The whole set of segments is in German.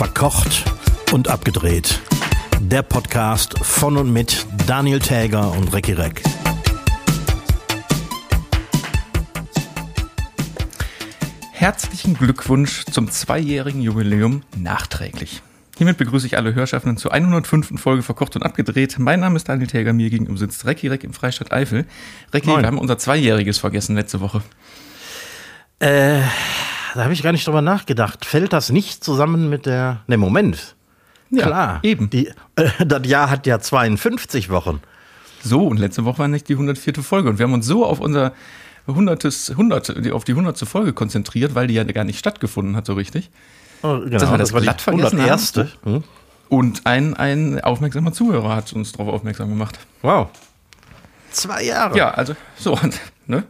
Verkocht und abgedreht. Der Podcast von und mit Daniel Täger und Recki Reck. Herzlichen Glückwunsch zum zweijährigen Jubiläum nachträglich. Hiermit begrüße ich alle Hörschaffenden zur 105. Folge Verkocht und Abgedreht. Mein Name ist Daniel Täger, mir gegenüber sitzt Recki Reck im Freistaat Eifel. Recki, wir haben unser Zweijähriges vergessen letzte Woche. Äh, da habe ich gar nicht drüber nachgedacht. Fällt das nicht zusammen mit der. Ne, Moment. Ja, Klar. eben. Die, äh, das Jahr hat ja 52 Wochen. So, und letzte Woche war nicht die 104. Folge. Und wir haben uns so auf unser 100. 100 die- auf die 100. Folge konzentriert, weil die ja gar nicht stattgefunden hat so richtig. Oh, genau, wir das glatt die vergessen 101. Hm? Und ein, ein aufmerksamer Zuhörer hat uns darauf aufmerksam gemacht. Wow. Zwei Jahre. Ja, also so, ne?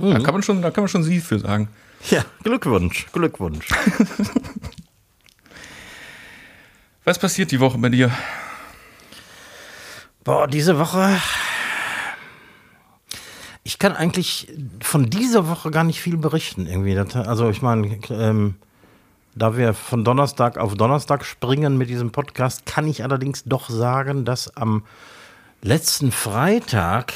Da kann man schon, da kann man schon sie für sagen. Ja, Glückwunsch, Glückwunsch. Was passiert die Woche bei dir? Boah, diese Woche. Ich kann eigentlich von dieser Woche gar nicht viel berichten, irgendwie. Also, ich meine, ähm, da wir von Donnerstag auf Donnerstag springen mit diesem Podcast, kann ich allerdings doch sagen, dass am letzten Freitag,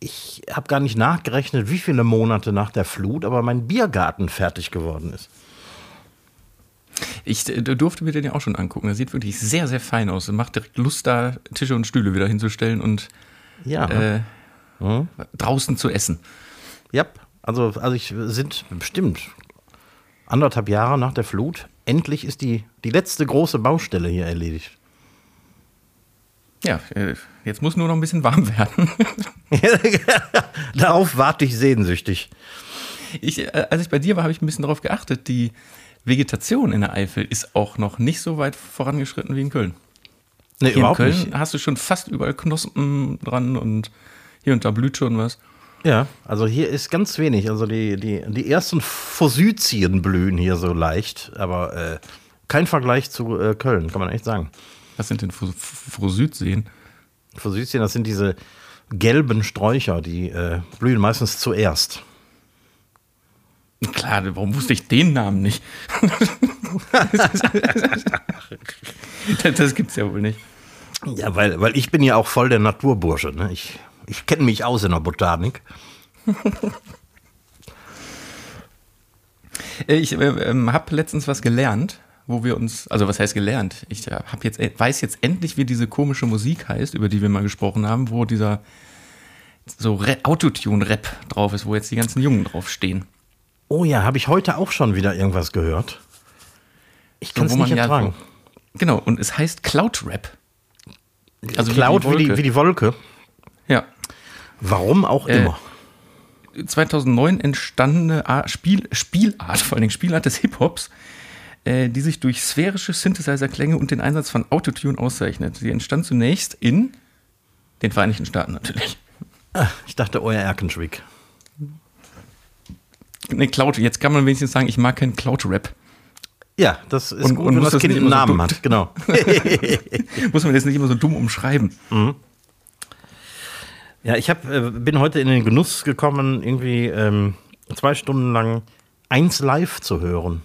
ich habe gar nicht nachgerechnet, wie viele Monate nach der Flut, aber mein Biergarten fertig geworden ist. Ich äh, durfte mir den ja auch schon angucken. Der sieht wirklich sehr, sehr fein aus. Er macht direkt Lust, da Tische und Stühle wieder hinzustellen und Ja. äh, draußen zu essen. Ja, also, also ich sind bestimmt anderthalb Jahre nach der Flut. Endlich ist die, die letzte große Baustelle hier erledigt. Ja, äh, jetzt muss nur noch ein bisschen warm werden. Darauf warte ich sehnsüchtig. Ich, äh, als ich bei dir war, habe ich ein bisschen darauf geachtet. Die Vegetation in der Eifel ist auch noch nicht so weit vorangeschritten wie in Köln. Nee, Hier in überhaupt Köln nicht. hast du schon fast überall Knospen dran und hier und da blüht schon was. Ja, also hier ist ganz wenig. Also die, die, die ersten Forsythien blühen hier so leicht, aber äh, kein Vergleich zu äh, Köln, kann man echt sagen. Was sind denn Frosüdseen? Forsythien, das sind diese gelben Sträucher, die äh, blühen meistens zuerst. Klar, warum wusste ich den Namen nicht? das, das gibt's ja wohl nicht. Ja, weil, weil ich bin ja auch voll der Naturbursche. Ne? Ich, ich kenne mich aus in der Botanik. Äh, Ich äh, ähm, habe letztens was gelernt, wo wir uns, also was heißt gelernt? Ich hab jetzt, weiß jetzt endlich, wie diese komische Musik heißt, über die wir mal gesprochen haben, wo dieser so Ra- Autotune-Rap drauf ist, wo jetzt die ganzen Jungen drauf stehen. Oh ja, habe ich heute auch schon wieder irgendwas gehört. Ich kann es wo nicht man ja ertragen. so- Genau, und es heißt Cloud-Rap. Also Cloud wie die, Wolke. wie die Wolke. Ja. Warum auch Äh, immer. 2009 entstandene Spiel, Spielart, vor allen Dingen Spielart des Hip-Hops, äh, die sich durch sphärische Synthesizer-Klänge und den Einsatz von Autotune auszeichnet. Sie entstand zunächst in den Vereinigten Staaten natürlich. Ah, Ich dachte, euer Erkenschwick. Ne, Cloud, jetzt kann man wenigstens sagen, ich mag keinen Cloud-Rap. Ja, das ist Und- gut, und wenn das das Kind einen so Namen dumm- hat. Genau. Muss man jetzt nicht immer so dumm umschreiben. Ja, ich hab, äh, bin heute in den Genuss gekommen, irgendwie ähm, zwei Stunden lang eins live zu hören.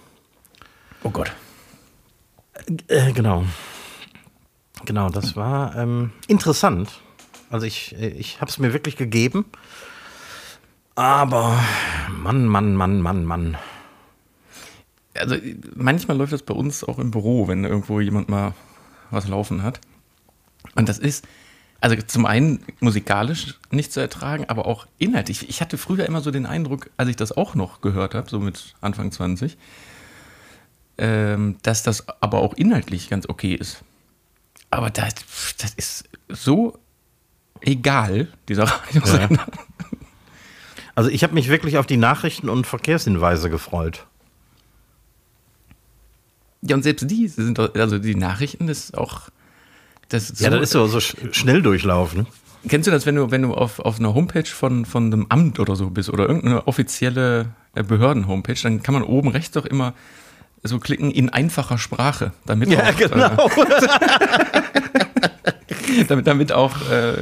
Oh Gott. Äh, genau. Genau, das war ähm, interessant. Also ich, ich habe es mir wirklich gegeben. Aber Mann, Mann, Mann, Mann, Mann. Also manchmal läuft das bei uns auch im Büro, wenn irgendwo jemand mal was laufen hat. Und das ist, also zum einen musikalisch nicht zu ertragen, aber auch inhaltlich. Ich hatte früher immer so den Eindruck, als ich das auch noch gehört habe, so mit Anfang 20, ähm, dass das aber auch inhaltlich ganz okay ist. Aber das, das ist so egal, dieser Radiosender. Also ich habe mich wirklich auf die Nachrichten und Verkehrshinweise gefreut. Ja, und selbst die sind, doch- also die Nachrichten, das ist auch. Das ist Ja, so- das ist so, so sch schnell durchlaufen. Kennst du das, wenn du, wenn du auf, auf einer Homepage von, von einem Amt oder so bist oder irgendeine offizielle äh, Behörden-Homepage, dann kann man oben rechts doch immer so klicken in einfacher Sprache, damit Ja, auch, genau. äh, damit, damit auch äh,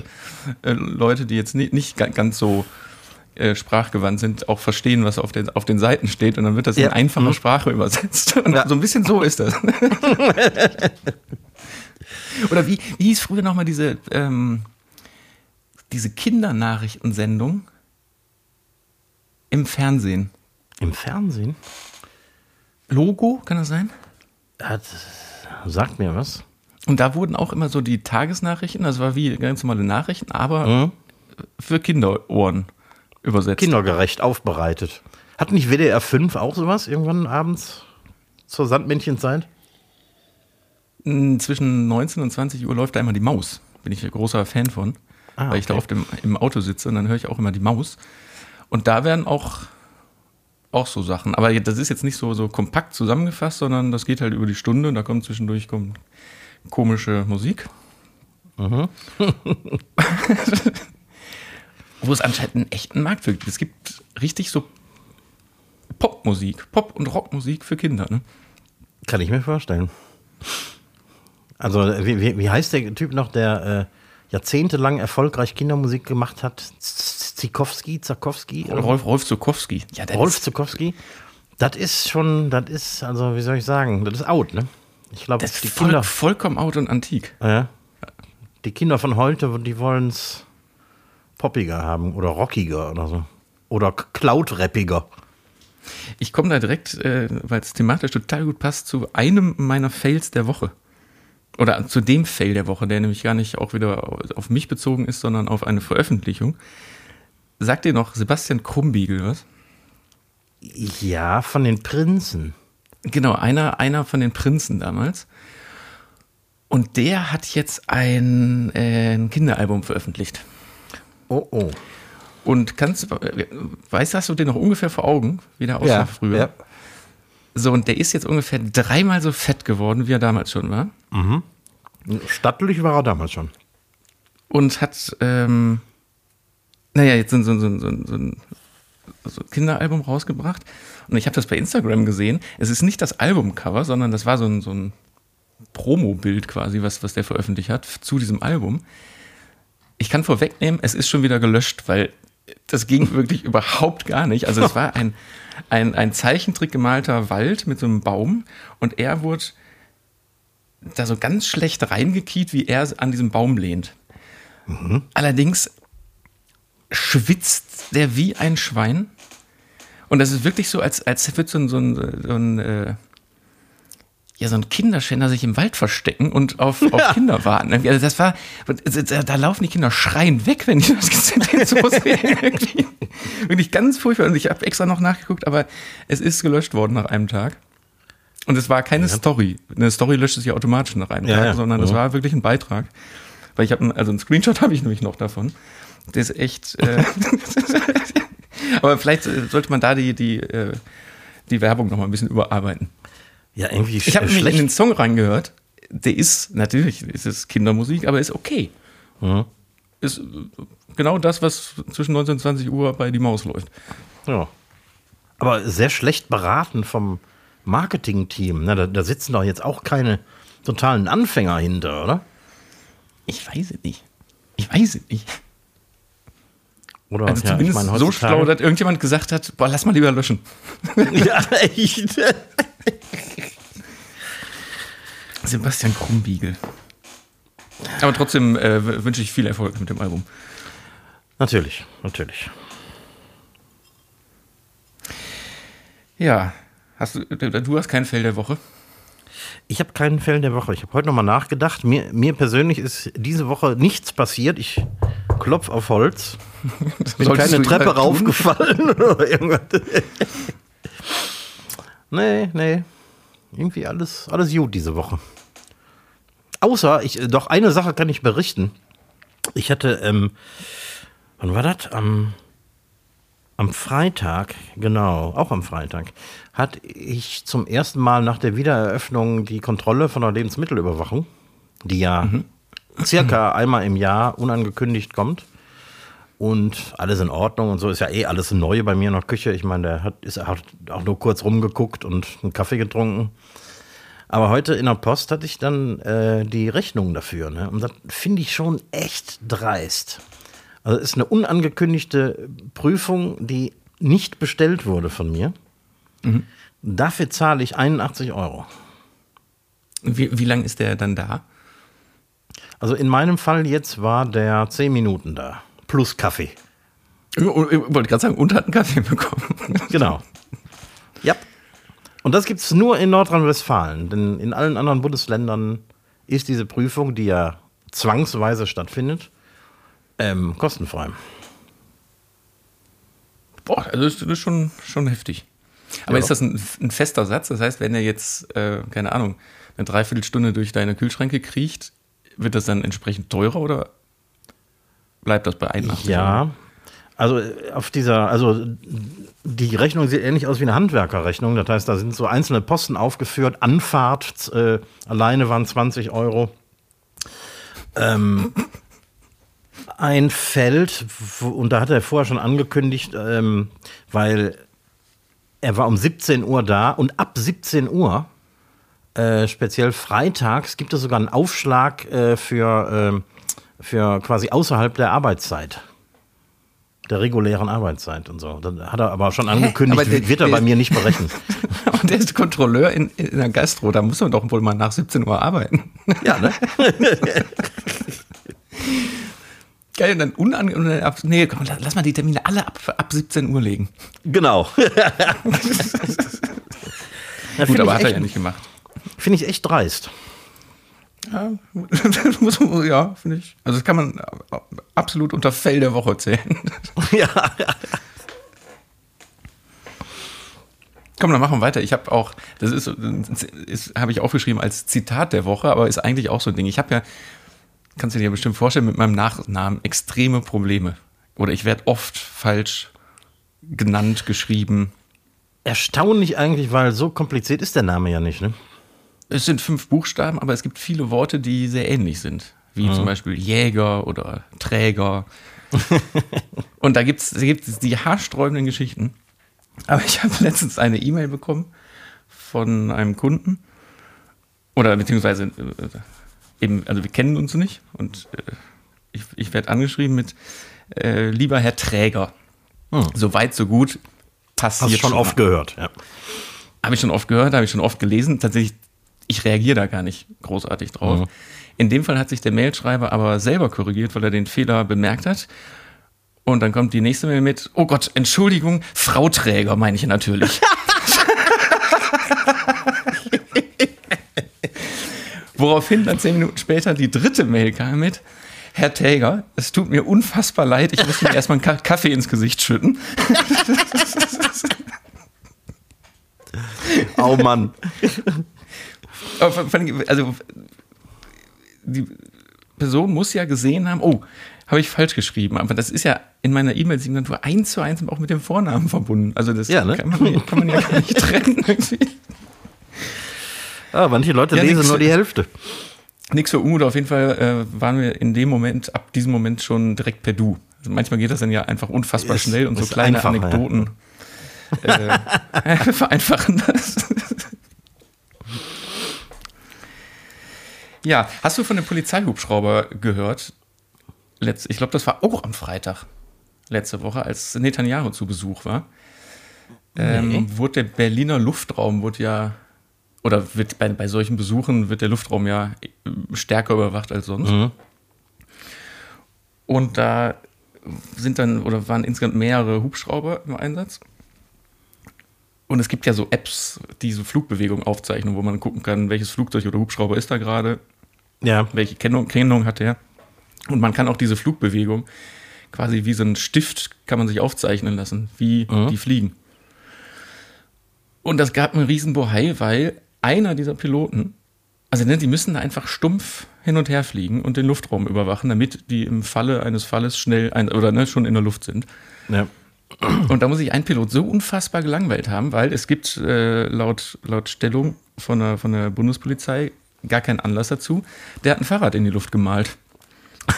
äh, Leute, die jetzt nicht, nicht ga- ganz so äh, sprachgewandt sind, auch verstehen, was auf den, auf den Seiten steht. Und dann wird das Ja. in einfacher Mhm. Sprache übersetzt. Und Ja. so ein bisschen so ist das. Oder wie, wie hieß früher nochmal diese, ähm, diese Kindernachrichtensendung im Fernsehen? Im Fernsehen? Logo, kann das sein? Hat, sagt mir was. Und da wurden auch immer so die Tagesnachrichten, das war wie ganz normale Nachrichten, aber Mhm. für Kinderohren übersetzt. Kindergerecht aufbereitet. Hat nicht WDR 5 auch sowas irgendwann abends zur Sandmännchenzeit? Zwischen 19 und 20 Uhr läuft da immer die Maus. Bin ich ein großer Fan von, Ah, weil ich da okay. oft im, im Auto sitze und dann höre ich auch immer die Maus. Und da werden auch, auch so Sachen. Aber das ist jetzt nicht so, so kompakt zusammengefasst, sondern das geht halt über die Stunde und da kommt zwischendurch kommt komische Musik. Mhm. Wo es anscheinend einen echten Markt für gibt. Es gibt richtig so Popmusik, Pop- und Rockmusik für Kinder. Ne? Kann ich mir vorstellen. Also, wie, wie, wie heißt der Typ noch, der äh, jahrzehntelang erfolgreich Kindermusik gemacht hat? Z- Zikowski, Zakowski? Rolf, Rolf Zukowski. Ja, Rolf Zukowski? Das ist schon, das ist, also, wie soll ich sagen, das ist out, ne? Ich glaube, der ist die voll, Kinder, vollkommen out und antik. ja, die Kinder von heute, die wollen es poppiger haben oder rockiger oder so. Oder cloud-rappiger. Ich komme da direkt, äh, weil es thematisch total gut passt, zu einem meiner Fails der Woche. Oder zu dem Fail der Woche, der nämlich gar nicht auch wieder auf mich bezogen ist, sondern auf eine Veröffentlichung. Sagt dir noch Sebastian Krumbiegel was? Ja, von den Prinzen. Genau, einer, einer von den Prinzen damals. Und der hat jetzt ein, äh, ein Kinderalbum veröffentlicht. Oh, oh. Und kannst, äh, weißt du, hast du den noch ungefähr vor Augen, wie der aussah früher? Ja. So, und der ist jetzt ungefähr dreimal so fett geworden, wie er damals schon war. Stattlich war er damals schon. Und hat, ähm, naja, jetzt so, ein- so, ein- so, so, so ein so Kinderalbum rausgebracht. Und ich habe das bei Instagram gesehen. Es ist nicht das Albumcover, sondern das war so ein, so ein Promo-Bild quasi, was, was der veröffentlicht hat zu diesem Album. Ich kann vorwegnehmen, es ist schon wieder gelöscht, weil das ging wirklich überhaupt gar nicht. Also es war ein, ein, ein Zeichentrick gemalter Wald mit so einem Baum und er wurde da so ganz schlecht reingekiet, wie er an diesem Baum lehnt. Allerdings schwitzt der wie ein Schwein. Und das ist wirklich so, als, als würde so ein, so ein, so ein, äh, ja, so ein Kinderschänder sich im Wald verstecken und auf, auf Kinder warten. Also das war, da, da laufen die Kinder schreien weg, wenn die das gesehen so sehen. Irgendwie. Wirklich ganz furchtbar. Und ich habe extra noch nachgeguckt, aber es ist gelöscht worden nach einem Tag. Und es war keine Story. Eine Story löscht sich ja automatisch nach einem Ja, Tag, ja. sondern es Mhm. war wirklich ein Beitrag. Weil ich habe, also einen Screenshot habe ich nämlich noch davon. Der ist echt. Äh, aber vielleicht äh, sollte man da die, die, äh, die Werbung noch mal ein bisschen überarbeiten. Ja, irgendwie Ich habe nämlich in den Song reingehört. Der ist, natürlich ist es Kindermusik, aber ist okay. Mhm. Ist genau das, was zwischen 19 und 20 Uhr bei Die Maus läuft. Ja. Aber sehr schlecht beraten vom Marketing-Team. Ne? Da, da sitzen doch jetzt auch keine totalen Anfänger hinter, oder? Ich weiß es nicht. Ich weiß es nicht. Oder Also ja, zumindest ich mein, so schlau, dass irgendjemand gesagt hat, boah, lass mal lieber löschen. ja, echt. Sebastian Krumbiegel. Aber trotzdem äh, wünsche ich viel Erfolg mit dem Album. natürlich, natürlich. Ja, hast du, du hast kein Fell der Woche. Ich habe keinen Fällen der Woche. Ich habe heute nochmal nachgedacht. Mir, mir persönlich ist diese Woche nichts passiert. Ich klopf auf Holz. Bin keine Treppe raufgefallen oder irgendwas. nee, nee. Irgendwie alles, alles gut diese Woche. Außer, ich, äh, doch eine Sache kann ich berichten. Ich hatte, ähm, wann war das? Am, am Freitag, genau, auch am Freitag, hatte ich zum ersten Mal nach der Wiedereröffnung die Kontrolle von der Lebensmittelüberwachung, die ja circa einmal im Jahr unangekündigt kommt. Und alles in Ordnung und so ist ja eh alles neu bei mir in der Küche. Ich meine, der hat, ist, hat auch nur kurz rumgeguckt und einen Kaffee getrunken. Aber heute in der Post hatte ich dann äh, die Rechnung dafür. Ne? Und das finde ich schon echt dreist. Also ist eine unangekündigte Prüfung, die nicht bestellt wurde von mir. Mhm. Dafür zahle ich 81 Euro. Wie, wie lange ist der dann da? Also in meinem Fall jetzt war der 10 Minuten da. Plus Kaffee. Ich wollte gerade sagen, und hat einen Kaffee bekommen. Genau. Ja. Und das gibt es nur in Nordrhein-Westfalen. Denn in allen anderen Bundesländern ist diese Prüfung, die ja zwangsweise stattfindet, ähm, kostenfrei. Boah, also das ist schon, schon heftig. Aber ja. ist das ein, ein, fester Satz? Das heißt, wenn er jetzt, äh, keine Ahnung, eine Dreiviertelstunde durch deine Kühlschränke kriecht, wird das dann entsprechend teurer oder bleibt das bei 81? Ja, also äh, auf dieser, also die Rechnung sieht ähnlich aus wie eine Handwerkerrechnung. Das heißt, da sind so einzelne Posten aufgeführt. Anfahrt äh, alleine waren 20 Euro. Ähm, ein Feld, und da hat er vorher schon angekündigt, ähm, weil er war um 17 Uhr da und ab 17 Uhr, äh, speziell freitags, gibt es sogar einen Aufschlag äh, für, äh, für quasi außerhalb der Arbeitszeit der regulären Arbeitszeit und so. Dann hat er aber schon angekündigt, aber der, wird er bei mir nicht berechnen. Und der ist Kontrolleur in, in der Gastro, da muss man doch wohl mal nach 17 Uhr arbeiten. Ja, ne? Geil, und dann unangenehm. Nee, komm, lass mal die Termine alle ab, ab 17 Uhr legen. Genau. Gut, aber hat er ja nicht gemacht. Finde ich echt dreist. Ja, muss, ja finde ich. Also das kann man absolut unter Fell der Woche zählen. Ja. Komm, dann machen wir weiter. Ich habe auch, das ist, ist habe ich aufgeschrieben als Zitat der Woche, aber ist eigentlich auch so ein Ding. Ich habe ja, kannst du dir ja bestimmt vorstellen, mit meinem Nachnamen extreme Probleme. Oder ich werde oft falsch genannt, geschrieben. Erstaunlich eigentlich, weil so kompliziert ist der Name ja nicht, ne? Es sind fünf Buchstaben, aber es gibt viele Worte, die sehr ähnlich sind. Wie mhm. zum Beispiel Jäger oder Träger. und da gibt es die haarsträubenden Geschichten. Aber ich habe letztens eine E-Mail bekommen von einem Kunden. Oder beziehungsweise äh, eben, also wir kennen uns nicht. Und äh, ich, ich werde angeschrieben mit äh, lieber Herr Träger. Hm. So weit, so gut. Passiert Hast schon, schon oft gehört, ja. Habe ich schon oft gehört, habe ich schon oft gelesen. Tatsächlich ich reagiere da gar nicht großartig drauf. Mhm. In dem Fall hat sich der Mailschreiber aber selber korrigiert, weil er den Fehler bemerkt hat. Und dann kommt die nächste Mail mit, oh Gott, Entschuldigung, Frau Träger meine ich natürlich. Woraufhin dann zehn Minuten später die dritte Mail kam mit, Herr Täger, es tut mir unfassbar leid, ich muss mir erstmal einen Kaffee ins Gesicht schütten. oh Mann also die Person muss ja gesehen haben, oh, habe ich falsch geschrieben. Aber das ist ja in meiner E-Mail-Signatur eins zu eins auch mit dem Vornamen verbunden. Also das ja, ne? kann, man, kann, man, ja gar nicht trennen. Ah, manche Leute ja, lesen nix, nur die Hälfte. Nix für Umut, auf jeden Fall äh, waren wir in dem Moment, ab diesem Moment schon direkt per Du. Also manchmal geht das dann ja einfach unfassbar ist, schnell und so kleine Anekdoten ja. äh, vereinfachen das. Ja, hast du von dem Polizeihubschrauber gehört? Letz, ich glaube, das war auch am Freitag letzte Woche, als Netanyahu zu Besuch war. Ähm, nee. Wurde der Berliner Luftraum, wurde ja, oder wird bei, bei solchen Besuchen wird der Luftraum ja stärker überwacht als sonst. Mhm. Und da sind dann, oder waren insgesamt mehrere Hubschrauber im Einsatz. Und es gibt ja so Apps, die so Flugbewegungen aufzeichnen, wo man gucken kann, welches Flugzeug oder Hubschrauber ist da gerade ja. Welche Kennung, Kennung hat er? Und man kann auch diese Flugbewegung quasi wie so ein Stift kann man sich aufzeichnen lassen, wie mhm. die fliegen. Und das gab einen riesen Bohai, weil einer dieser Piloten, also ne, die müssen da einfach stumpf hin und her fliegen und den Luftraum überwachen, damit die im Falle eines Falles schnell ein, oder ne, schon in der Luft sind. Ja. Und da muss sich ein Pilot so unfassbar gelangweilt haben, weil es gibt äh, laut, laut Stellung von der, von der Bundespolizei gar keinen Anlass dazu. Der hat ein Fahrrad in die Luft gemalt.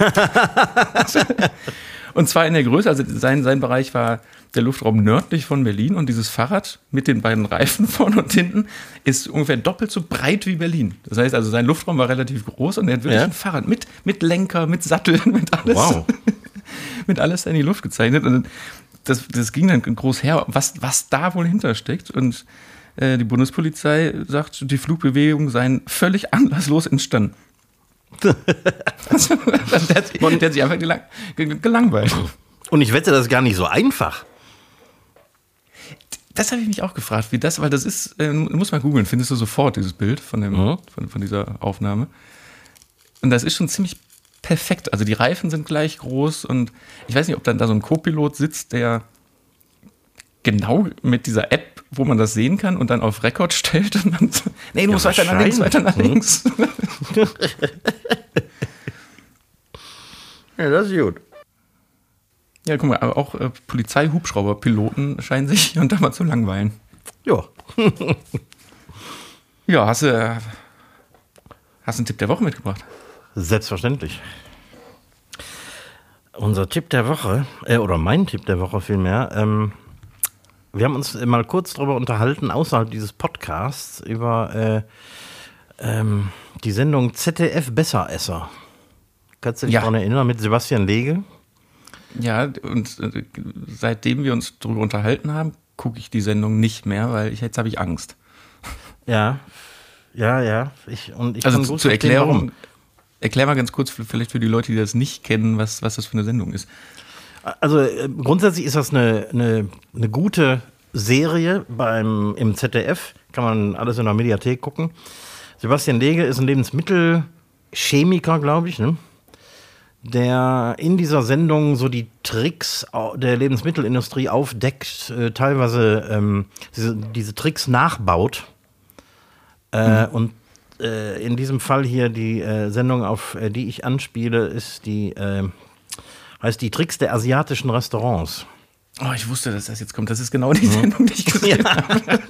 und zwar in der Größe, also sein, sein Bereich war der Luftraum nördlich von Berlin und dieses Fahrrad mit den beiden Reifen vorne und hinten ist ungefähr doppelt so breit wie Berlin. Das heißt also, sein Luftraum war relativ groß und er hat wirklich ja. ein Fahrrad mit, mit Lenker, mit Sattel, mit alles. Wow. mit alles in die Luft gezeichnet. Und das, das ging dann groß her, was, was da wohl hintersteckt. Und die Bundespolizei sagt, die Flugbewegungen seien völlig anlasslos entstanden. also, der, hat, der hat sich einfach gelang, gelangweilt. Und ich wette, das ist gar nicht so einfach. Das habe ich mich auch gefragt, wie das, weil das ist, äh, muss man googeln, findest du sofort dieses Bild von, dem, mhm. von, von dieser Aufnahme. Und das ist schon ziemlich perfekt. Also die Reifen sind gleich groß und ich weiß nicht, ob dann da so ein Co-Pilot sitzt, der genau mit dieser App, wo man das sehen kann und dann auf Rekord stellt und dann so, nee, du ja, musst weiter nach links, weiter nach links. ja, das ist gut. Ja, guck mal, aber auch äh, Polizeihubschrauberpiloten scheinen sich hier und da mal zu langweilen. Ja. ja, hast du, äh, hast du einen Tipp der Woche mitgebracht? Selbstverständlich. Unser Tipp der Woche, äh, oder mein Tipp der Woche vielmehr, ähm, wir haben uns mal kurz darüber unterhalten, außerhalb dieses Podcasts, über äh, ähm, die Sendung ZDF Besseresser. Kannst du dich ja. daran erinnern mit Sebastian Lege? Ja, und äh, seitdem wir uns darüber unterhalten haben, gucke ich die Sendung nicht mehr, weil ich, jetzt habe ich Angst. Ja, ja, ja. Ich, und ich also zur Erklärung, erklär mal ganz kurz, vielleicht für die Leute, die das nicht kennen, was, was das für eine Sendung ist. Also äh, grundsätzlich ist das eine, eine, eine gute Serie beim, im ZDF. Kann man alles in der Mediathek gucken. Sebastian Lege ist ein Lebensmittelchemiker, glaube ich. Ne? der in dieser Sendung so die Tricks der Lebensmittelindustrie aufdeckt, äh, teilweise ähm, diese, diese, Tricks nachbaut. Äh, mhm. Und äh, in diesem Fall hier die äh, Sendung, auf äh, die ich anspiele, ist die, heißt die Tricks der asiatischen Restaurants. Oh, ich wusste, dass das jetzt kommt. Das ist genau die mhm. Sendung, die ich gesehen ja. habe.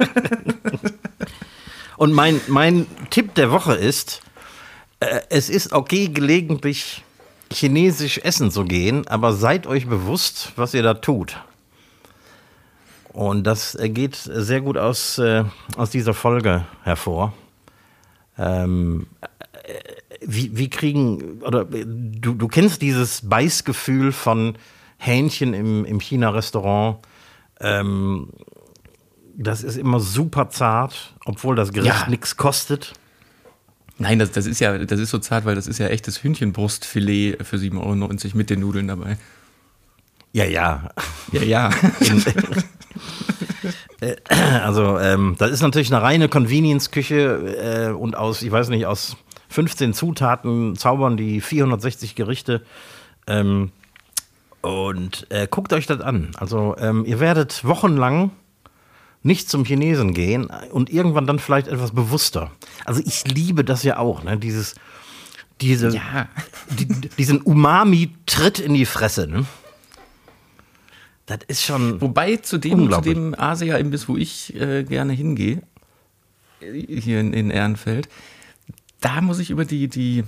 Und mein, mein Tipp der Woche ist, es ist okay, gelegentlich chinesisch essen zu gehen, aber seid euch bewusst, was ihr da tut. Und das geht sehr gut aus, äh, aus dieser Folge hervor. Ähm, äh, wie, wie kriegen, oder du, du kennst dieses Beißgefühl von Hähnchen im, im China-Restaurant. Ähm, das ist immer super zart, obwohl das Gericht ja. nichts kostet. Nein, das, das ist ja, das ist so zart, weil das ist ja echtes Hühnchenbrustfilet für 7,90 Euro mit den Nudeln dabei. Ja, ja. Ja, ja. Äh, also, ähm, das ist natürlich eine reine Convenience-Küche äh, und aus, ich weiß nicht, aus 15 Zutaten zaubern die 460 Gerichte. Ähm, und äh, guckt euch das an. Also, ähm, ihr werdet wochenlang nicht zum Chinesen gehen und irgendwann dann vielleicht etwas bewusster. Also ich liebe das ja auch, ne? Dieses, diese, ja. die, diesen Umami-Tritt in die Fresse. Ne? Das ist schon. Wobei zu dem, zu dem Asia-Imbiss, wo ich äh, gerne hingehe, hier in, in Ehrenfeld, da muss ich über die, die,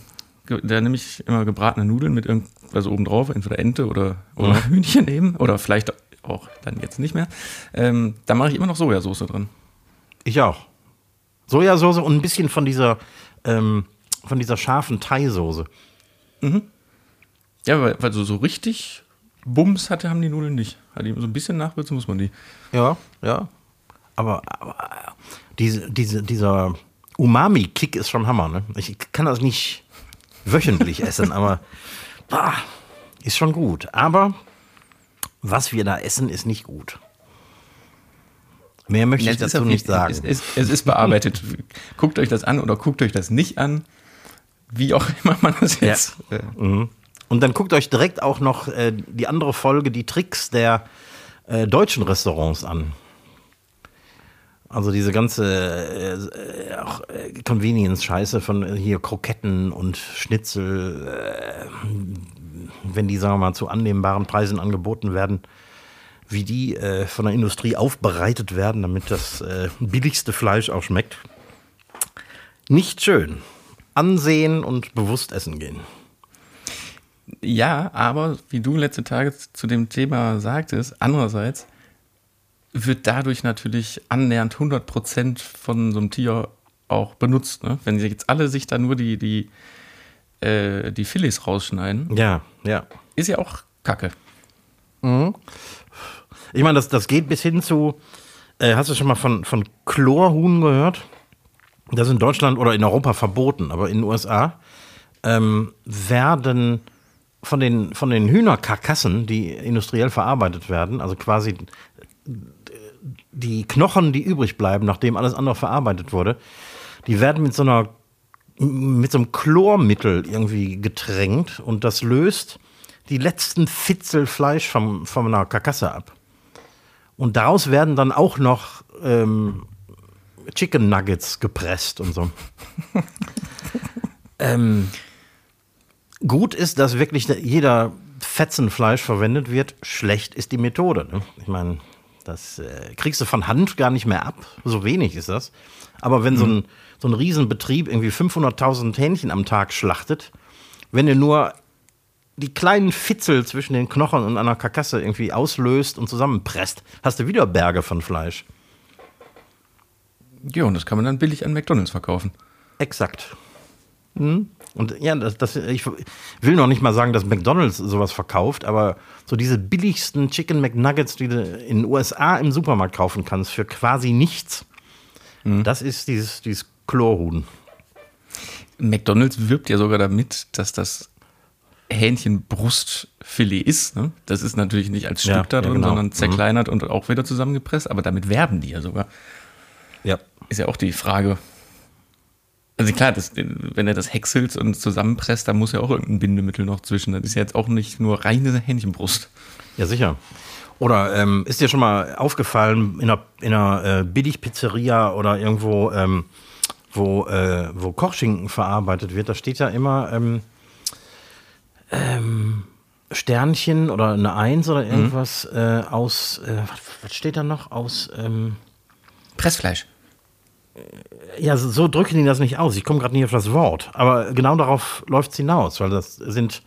da nehme ich immer gebratene Nudeln mit irgendwas oben drauf, entweder Ente oder, oder mhm. Hühnchen nehmen oder vielleicht auch dann jetzt nicht mehr. Ähm, da mache ich immer noch Sojasauce drin. Ich auch. Sojasauce und ein bisschen von dieser, ähm, von dieser scharfen Thai-Soße. Mhm. Ja, weil, weil so, so richtig Bums hatte, haben die Nudeln nicht. Also so ein bisschen nachwürzen muss man die. Ja, ja. Aber, aber diese, diese, dieser Umami-Kick ist schon Hammer. Ne? Ich kann das nicht wöchentlich essen, aber ah, ist schon gut. Aber was wir da essen, ist nicht gut. Mehr möchte ich dazu nicht sagen. Es, es, es, ist bearbeitet. guckt euch das an oder guckt euch das nicht an. Wie auch immer man das jetzt. Ja. Äh, mhm. Und dann guckt euch direkt auch noch äh, die andere Folge, die Tricks der äh, deutschen Restaurants an. Also diese ganze äh, äh Convenience-Scheiße von hier Kroketten und Schnitzel, äh, wenn die, sagen wir mal, zu annehmbaren Preisen angeboten werden, wie die äh, von der Industrie aufbereitet werden, damit das äh, billigste Fleisch auch schmeckt. Nicht schön. Ansehen und bewusst essen gehen. Ja, aber wie du letzte Tage zu dem Thema sagtest, andererseits wird dadurch natürlich annähernd 100 Prozent von so einem Tier auch benutzt. Ne? Wenn jetzt alle sich da nur die, die, äh, die Filets rausschneiden. Ja, ja. Ist ja auch Kacke. Ich meine, das, das geht bis hin zu, äh, hast du schon mal von, von Chlorhuhn gehört? Das ist in Deutschland oder in Europa verboten, aber in den USA ähm, werden von den, von den Hühnerkarkassen, die industriell verarbeitet werden, also quasi die Knochen, die übrig bleiben, nachdem alles andere verarbeitet wurde, die werden mit so einer mit so einem Chlormittel irgendwie getränkt und das löst die letzten Fitzel Fleisch vom, von einer Karkasse ab. Und daraus werden dann auch noch ähm, Chicken Nuggets gepresst und so. ähm, gut ist, dass wirklich jeder Fetzen Fleisch verwendet wird. Schlecht ist die Methode. Ne? Ich meine, das äh, kriegst du von Hand gar nicht mehr ab. So wenig ist das. Aber wenn mhm. so, ein, so ein Riesenbetrieb irgendwie 500.000 Hähnchen am Tag schlachtet, wenn du nur die kleinen Fitzel zwischen den Knochen und einer Karkasse irgendwie auslöst und zusammenpresst, hast du wieder Berge von Fleisch. Ja, und das kann man dann billig an McDonalds verkaufen. Exakt. Hm? Und ja, das, das, ich will noch nicht mal sagen, dass McDonalds sowas verkauft, aber so diese billigsten Chicken McNuggets, die du in den USA im Supermarkt kaufen kannst, für quasi nichts, mhm. das ist dieses, dieses Chlorhuhn. McDonalds wirbt ja sogar damit, dass das Hähnchenbrustfilet ist. Ne? Das ist natürlich nicht als Stück ja, da drin, ja, genau. sondern zerkleinert mhm. und auch wieder zusammengepresst, aber damit werben die ja sogar. Ja. Ist ja auch die Frage. Also klar, das, wenn er das häckselt und zusammenpresst, dann muss ja auch irgendein Bindemittel noch zwischen. Das ist ja jetzt auch nicht nur reine Hähnchenbrust. Ja, sicher. Oder ähm, ist dir schon mal aufgefallen, in einer, in einer äh, Billigpizzeria oder irgendwo, ähm, wo, äh, wo Kochschinken verarbeitet wird, da steht ja immer ähm, ähm Sternchen oder eine Eins oder mhm. irgendwas mhm. äh, aus, äh, was, was, steht da noch? Aus ähm, Pressfleisch. Ja, so drücken die das nicht aus. Ich komme gerade nicht auf das Wort. Aber genau darauf läuft es hinaus, weil das sind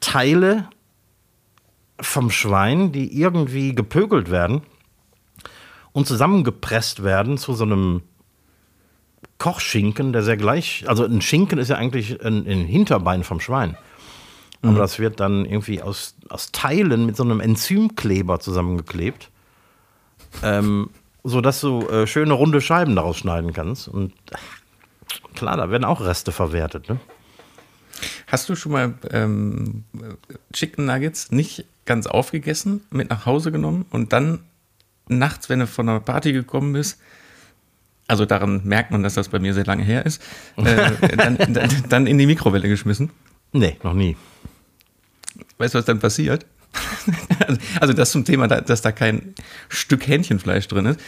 Teile vom Schwein, die irgendwie gepökelt werden und zusammengepresst werden zu so einem Kochschinken, der sehr gleich, also ein Schinken ist ja eigentlich ein, ein Hinterbein vom Schwein. Aber mhm. das wird dann irgendwie aus, aus Teilen mit so einem Enzymkleber zusammengeklebt. Ähm, sodass du äh, schöne runde Scheiben daraus schneiden kannst. Und klar, da werden auch Reste verwertet. Ne? Hast du schon mal ähm, Chicken Nuggets nicht ganz aufgegessen, mit nach Hause genommen und dann nachts, wenn du von einer Party gekommen bist, also daran merkt man, dass das bei mir sehr lange her ist, äh, dann, dann, dann in die Mikrowelle geschmissen? Nee, noch nie. Weißt du, was dann passiert? Also das zum Thema, dass da kein Stück Hähnchenfleisch drin ist.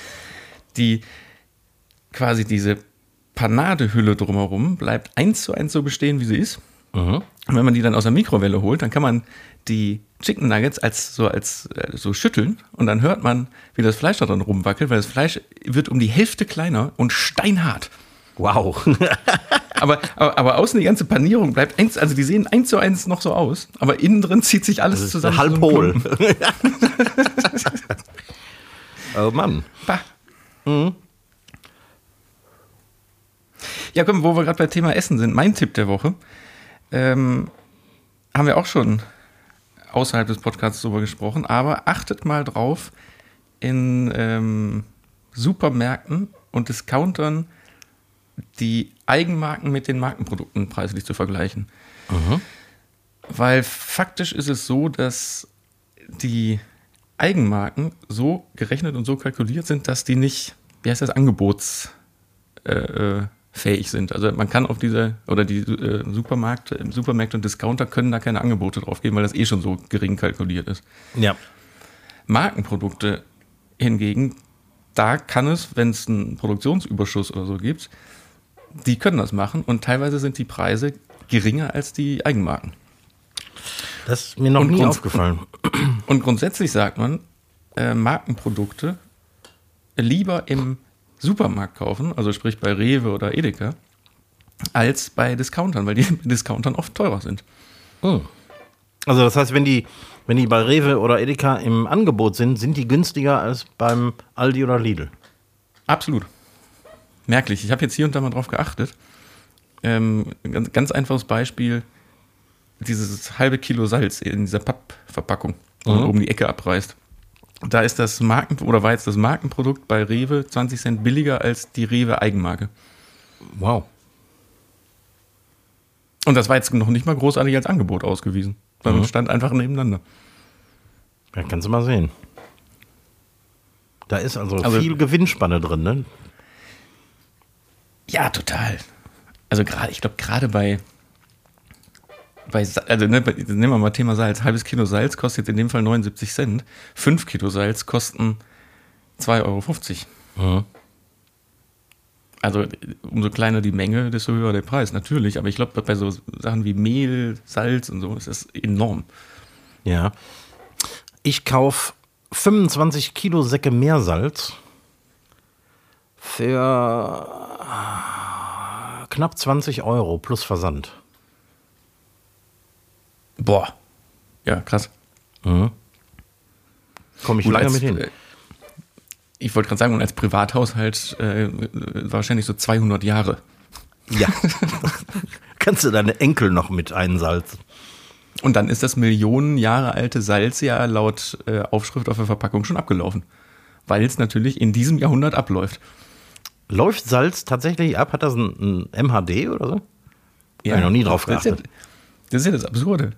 Die quasi diese Panadehülle drumherum bleibt eins zu eins so bestehen, wie sie ist. Mhm. Und wenn man die dann aus der Mikrowelle holt, dann kann man die Chicken Nuggets als so als äh, so schütteln und dann hört man, wie das Fleisch da drin rumwackelt, weil das Fleisch wird um die Hälfte kleiner und steinhart. Wow. aber, aber, aber, außen die ganze Panierung bleibt eins, also die sehen eins zu eins noch so aus, aber innen drin zieht sich alles zusammen. Halb hohl. oh Mann. Mhm. Ja, komm, wo wir gerade bei Thema Essen sind, mein Tipp der Woche. Ähm, haben wir auch schon außerhalb des Podcasts darüber gesprochen, aber achtet mal drauf in ähm, Supermärkten und Discountern die Eigenmarken mit den Markenprodukten preislich zu vergleichen. Mhm. Weil faktisch ist es so, dass die Eigenmarken so gerechnet und so kalkuliert sind, dass die nicht, wie heißt das, angebotsfähig äh, sind. Also man kann auf diese, oder die äh, Supermärkte, Supermärkte und Discounter können da keine Angebote drauf geben, weil das eh schon so gering kalkuliert ist. Ja. Markenprodukte hingegen, da kann es, wenn es einen Produktionsüberschuss oder so gibt, die können das machen und teilweise sind die Preise geringer als die Eigenmarken. Das ist mir noch und nie aufgefallen. Und grundsätzlich sagt man, äh, Markenprodukte lieber im Supermarkt kaufen, also sprich bei Rewe oder Edeka, als bei Discountern, weil die Discountern oft teurer sind. Oh. Also das heißt, wenn die, wenn die bei Rewe oder Edeka im Angebot sind, sind die günstiger als beim Aldi oder Lidl. Absolut merklich. Ich habe jetzt hier und da mal drauf geachtet. Ähm, ganz, ganz einfaches Beispiel: dieses halbe Kilo Salz in dieser Pappverpackung. und oben die Ecke abreißt. Da ist das Marken oder war jetzt das Markenprodukt bei Rewe 20 Cent billiger als die Rewe Eigenmarke. Wow. Und das war jetzt noch nicht mal großartig als Angebot ausgewiesen, sondern stand einfach nebeneinander. Ja, kannst du mal sehen. Da ist also, Also- viel Gewinnspanne drin, ne? Ja, total. Also gerade, ich glaube, gerade bei, bei, also ne, bei, nehmen wir mal Thema Salz. Halbes Kilo Salz kostet jetzt in dem Fall 79 Cent. Fünf Kilo Salz kosten 2,50 Euro. Mhm. Also umso kleiner die Menge, desto höher der Preis, natürlich. Aber ich glaube, bei so Sachen wie Mehl, Salz und so ist das enorm. Ja. Ich kaufe 25 Kilo Säcke Meersalz für äh, knapp 20 Euro plus Versand. Boah. Ja, krass. Komme ich Gut, lange als, mit hin. äh, ich wollte gerade sagen, und als Privathaushalt äh, wahrscheinlich so 200 Jahre. Ja. Kannst du deine Enkel noch mit einsalzen? Und dann ist das Millionen Jahre alte Salz ja laut äh, Aufschrift auf der Verpackung schon abgelaufen. Weil es natürlich in diesem Jahrhundert abläuft. Läuft Salz tatsächlich ab? Hat das ein, ein MHD oder so? Hab ich noch nie drauf das ist, ja, geachtet. das ist ja das Absurde.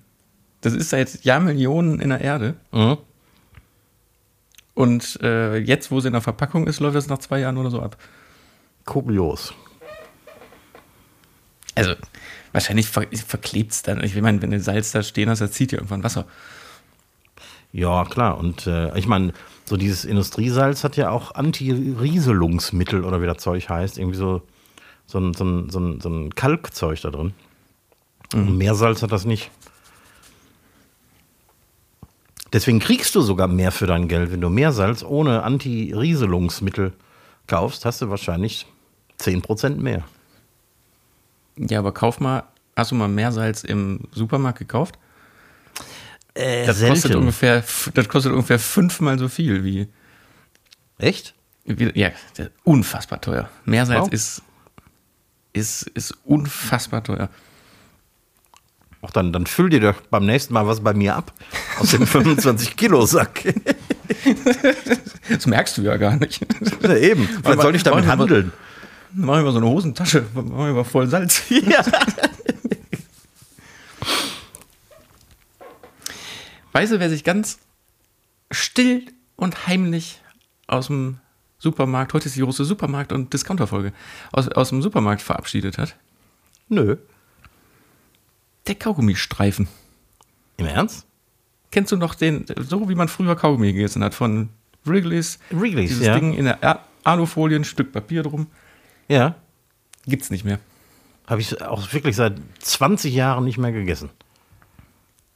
Das ist seit Jahrmillionen in der Erde. Mhm. Und äh, jetzt, wo es in der Verpackung ist, läuft das nach zwei Jahren oder so ab. Kurios. Also, wahrscheinlich ver verklebt es dann. Ich meine, wenn du Salz da stehen hast, das zieht ja irgendwann Wasser. Ja, klar. Und äh, ich meine, so dieses Industriesalz hat ja auch Anti-Rieselungsmittel oder wie das Zeug heißt. Irgendwie so, so, ein, so, ein, so, ein, so ein Kalkzeug da drin. Und Meersalz hat das nicht. Deswegen kriegst du sogar mehr für dein Geld. Wenn du Meersalz ohne Anti-Rieselungsmittel kaufst, hast du wahrscheinlich 10% mehr. Ja, aber kauf mal, hast du mal Meersalz im Supermarkt gekauft? Äh, Das kostet, ungefähr, das kostet ungefähr fünfmal so viel wie. Echt? wie ja, unfassbar teuer. Meersalz Wow. ist, ist, ist unfassbar teuer. Ach, dann, dann füll dir doch beim nächsten Mal was bei mir ab. Aus dem 25-Kilo-Sack. Das merkst du ja gar nicht. ja, eben. Vielleicht soll ich damit handeln. Machen wir mal so eine Hosentasche, machen wir mal voll Salz. Ja. Weißt du, wer sich ganz still und heimlich aus dem Supermarkt, heute ist die große Supermarkt- und Discounterfolge, aus, aus dem Supermarkt verabschiedet hat? Nö. Der Kaugummistreifen. Im Ernst? Kennst du noch den, so wie man früher Kaugummi gegessen hat, von Wrigley's? Wrigley's, Dieses ja. Ding in der Alufolie, ein Stück Papier drum. Ja. Gibt's nicht mehr. Habe ich auch wirklich seit 20 Jahren nicht mehr gegessen.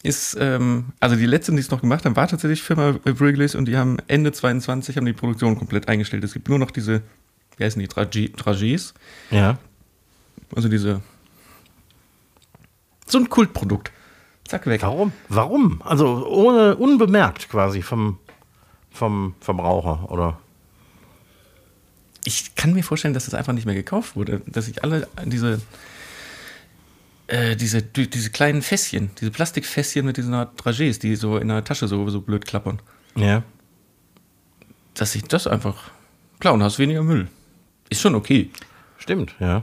Ist, ähm, also die letzten, die es noch gemacht haben, war tatsächlich Firma Wrigley's und die haben Ende 22 haben die Produktion komplett eingestellt. Es gibt nur noch diese, wie heißen die, Trajets, Ja. also diese, so ein Kultprodukt. Zack, weg. Warum? Warum? Also ohne, unbemerkt quasi vom, vom Verbraucher, oder? Ich kann mir vorstellen, dass das einfach nicht mehr gekauft wurde, dass sich alle diese, äh, diese, die- diese kleinen Fässchen, diese Plastikfässchen mit diesen Trajets, die so in der Tasche so, so blöd klappern, Ja. dass sich das einfach, klar, und hast weniger Müll. Ist schon okay. Stimmt, ja.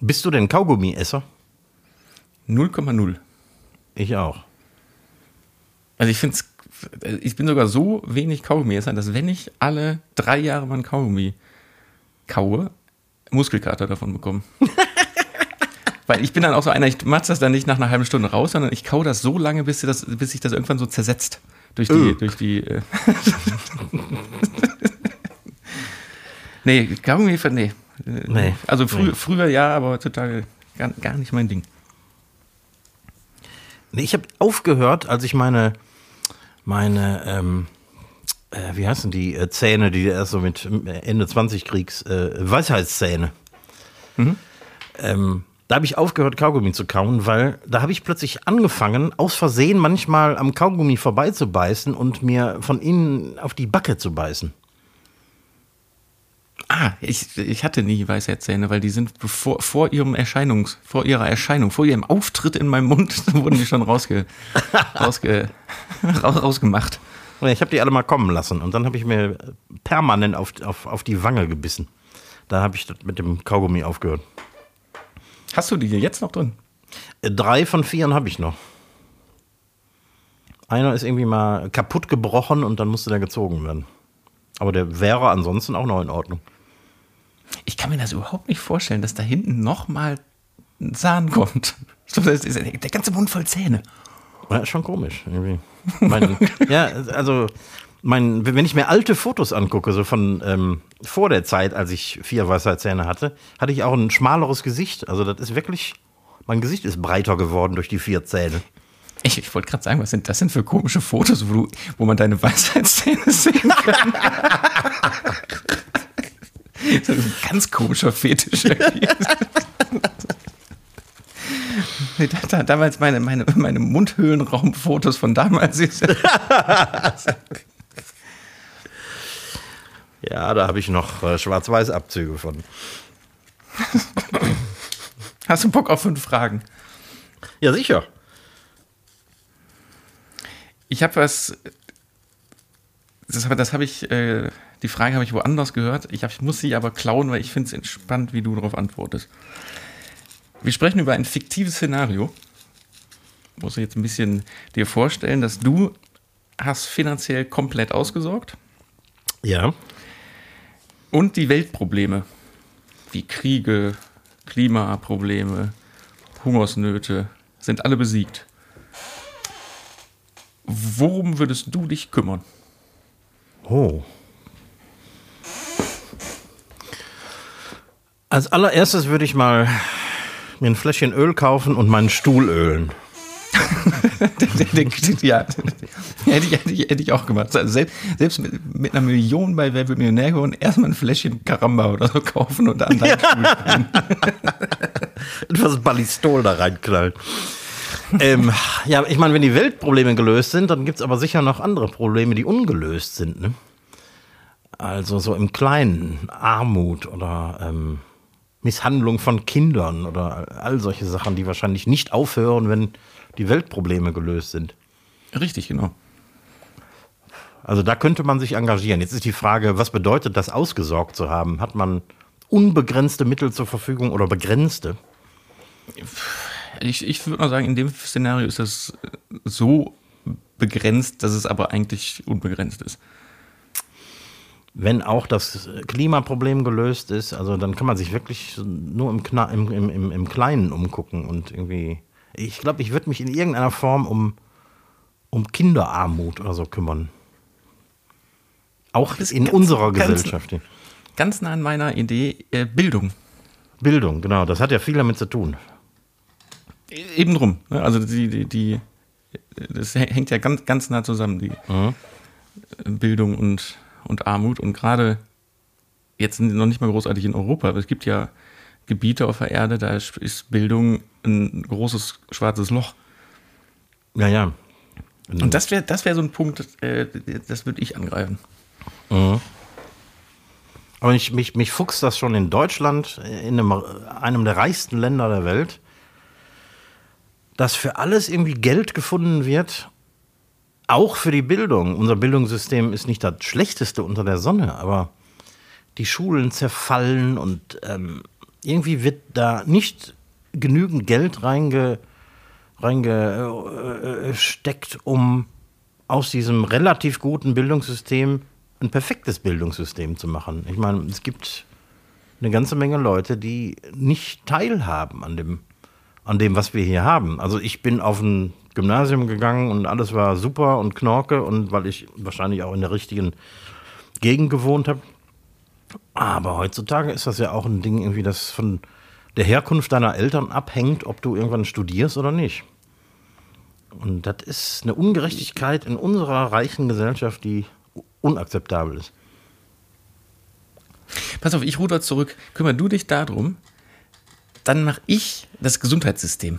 Bist du denn Kaugummi-Esser? 0,0. Ich auch. Also ich finde ich bin sogar so wenig Kaugummi-Esser, dass wenn ich alle drei Jahre mal ein Kaugummi kaue, Muskelkater davon bekomme. Weil ich bin dann auch so einer, ich matze das dann nicht nach einer halben Stunde raus, sondern ich kaue das so lange, bis, das, bis sich das irgendwann so zersetzt. Durch die, Öh. durch die. Äh nee, Kaugummi, nee. Nee. Also frü Nee. früher ja, aber heutzutage gar, gar nicht mein Ding. Nee, ich habe aufgehört, als ich meine, meine, ähm, äh, wie heißen die äh, Zähne, die du erst so mit Ende 20 kriegst, äh, Weisheitszähne. Ähm, da habe ich aufgehört, Kaugummi zu kauen, weil da habe ich plötzlich angefangen, aus Versehen manchmal am Kaugummi vorbeizubeißen und mir von innen auf die Backe zu beißen. Ah, ich, ich hatte nie Weisheitszähne, weil die sind bevor, vor ihrem Erscheinungs, vor ihrer Erscheinung, vor ihrem Auftritt in meinem Mund, wurden die schon rausge, rausge, raus, rausgemacht. Ich habe die alle mal kommen lassen und dann habe ich mir permanent auf, auf, auf die Wange gebissen. Da habe ich mit dem Kaugummi aufgehört. Hast du die jetzt noch drin? Äh, Drei von vieren habe ich noch. Einer ist irgendwie mal kaputt gebrochen und dann musste der gezogen werden. Aber der wäre ansonsten auch noch in Ordnung. Ich kann mir das überhaupt nicht vorstellen, dass da hinten nochmal ein Zahn kommt. Der ganze Mund voll Zähne. Ja, schon komisch. Irgendwie. Mein, ja, also mein, wenn ich mir alte Fotos angucke, so von ähm, vor der Zeit, als ich vier Weisheitszähne hatte, hatte ich auch ein schmaleres Gesicht. Also das ist wirklich, mein Gesicht ist breiter geworden durch die vier Zähne. Ich, ich wollte gerade sagen, was sind das denn für komische Fotos, wo, du, wo man deine Weisheitszähne sehen kann? das ist ein ganz komischer Fetisch. Damals meine, meine, meine Mundhöhlenraumfotos von damals. Ja, da habe ich noch äh, Schwarz-Weiß-Abzüge von. Hast du Bock auf fünf Fragen? Ja, sicher. Ich habe was. Das, habe- das habe ich. Äh, die Frage habe ich woanders gehört. Ich, hab, ich muss sie aber klauen, weil ich finde es entspannt, wie du darauf antwortest. Wir sprechen über ein fiktives Szenario. Muss ich jetzt ein bisschen dir vorstellen, dass du hast finanziell komplett ausgesorgt Ja. Und die Weltprobleme wie Kriege, Klimaprobleme, Hungersnöte sind alle besiegt. Worum würdest du dich kümmern? Oh. Als allererstes würde ich mal mir ein Fläschchen Öl kaufen und meinen Stuhl ölen. ja, hätte ich, hätte, ich, hätte ich auch gemacht. Also selbst, selbst mit, mit einer Million bei Wer wird Millionär geworden, erstmal ein Fläschchen Karamba oder so kaufen und dann bringen. Etwas Ballistol da reinknallen. ähm, ja, ich meine, wenn die Weltprobleme gelöst sind, dann gibt es aber sicher noch andere Probleme, die ungelöst sind. Ne? Also so im Kleinen, Armut oder ähm, Misshandlung von Kindern oder all solche Sachen, die wahrscheinlich nicht aufhören, wenn die Weltprobleme gelöst sind. Richtig, genau. Also da könnte man sich engagieren. Jetzt ist die Frage, was bedeutet das, ausgesorgt zu haben? Hat man unbegrenzte Mittel zur Verfügung oder begrenzte? Ich, ich würde mal sagen, in dem Szenario ist das so begrenzt, dass es aber eigentlich unbegrenzt ist. Wenn auch das Klimaproblem gelöst ist, also dann kann man sich wirklich nur im, Kna im, im, im, im Kleinen umgucken und irgendwie. Ich glaube, ich würde mich in irgendeiner Form um, um Kinderarmut oder so kümmern. Auch in ganz- unserer ganz- Gesellschaft. Ganz nah an meiner Idee, äh, Bildung. Bildung, genau, das hat ja viel damit zu tun. Eben drum. Ne? Also die, die, die, das hängt ja ganz, ganz nah zusammen, die Bildung und, und Armut. Und gerade jetzt noch nicht mal großartig in Europa, aber es gibt ja Gebiete auf der Erde, da ist Bildung ein großes schwarzes Loch. Ja, ja. Und das wäre das wär so ein Punkt, äh, das würde ich angreifen. Aber ich, mich, mich fuchst das schon in Deutschland, in einem, einem der reichsten Länder der Welt, dass für alles irgendwie Geld gefunden wird, auch für die Bildung. Unser Bildungssystem ist nicht das schlechteste unter der Sonne, aber die Schulen zerfallen und ähm, irgendwie wird da nicht genügend Geld reinge, reingesteckt, um aus diesem relativ guten Bildungssystem ein perfektes Bildungssystem zu machen. Ich meine, es gibt eine ganze Menge Leute, die nicht teilhaben an dem, an dem, was wir hier haben. Also ich bin auf ein Gymnasium gegangen und alles war super und knorke und weil ich wahrscheinlich auch in der richtigen Gegend gewohnt habe. Aber heutzutage ist das ja auch ein Ding irgendwie, das von der Herkunft deiner Eltern abhängt, ob du irgendwann studierst oder nicht. Und das ist eine Ungerechtigkeit in unserer reichen Gesellschaft, die unakzeptabel ist. Pass auf, ich ruder zurück. Kümmer du dich darum, dann mache ich das Gesundheitssystem.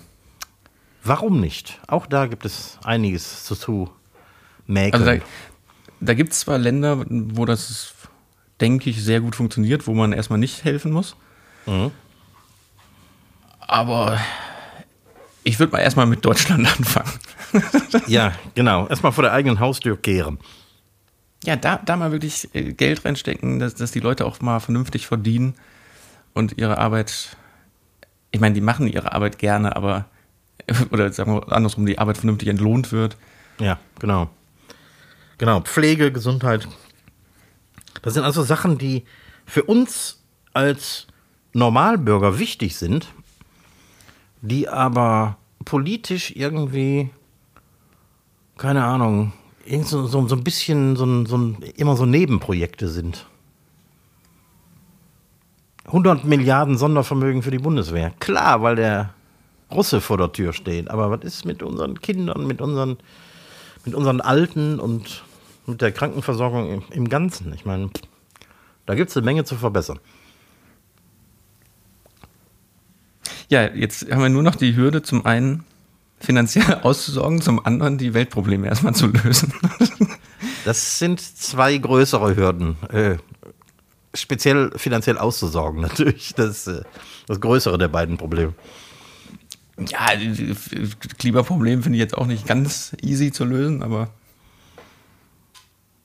Warum nicht? Auch da gibt es einiges zu, zu mäkeln. Also da, da gibt es zwar Länder, wo das denke ich, sehr gut funktioniert, wo man erstmal nicht helfen muss. Mhm. Aber ich würde mal erstmal mit Deutschland anfangen. Ja, genau. Erstmal vor der eigenen Haustür kehren. Ja, da, da mal wirklich äh, Geld reinstecken, dass, dass die Leute auch mal vernünftig verdienen und ihre Arbeit, ich meine, die machen ihre Arbeit gerne, aber, oder sagen wir andersrum, die Arbeit vernünftig entlohnt wird. Ja, genau. Genau, Pflege, Gesundheit. Das sind also Sachen, die für uns als Normalbürger wichtig sind, die aber politisch irgendwie, keine Ahnung, so, so, so ein bisschen so so immer so Nebenprojekte sind. 100 Milliarden Sondervermögen für die Bundeswehr. Klar, weil der Russe vor der Tür steht. Aber was ist mit unseren Kindern, mit unseren, mit unseren Alten und mit der Krankenversorgung im, Ganzen? Ich meine, da gibt es eine Menge zu verbessern. Ja, jetzt haben wir nur noch die Hürde, zum einen finanziell auszusorgen, zum anderen die Weltprobleme erstmal zu lösen. Das sind zwei größere Hürden. Äh, speziell finanziell auszusorgen, natürlich. Das, äh, das größere der beiden Probleme. Ja, das Klimaproblem finde ich jetzt auch nicht ganz easy zu lösen, aber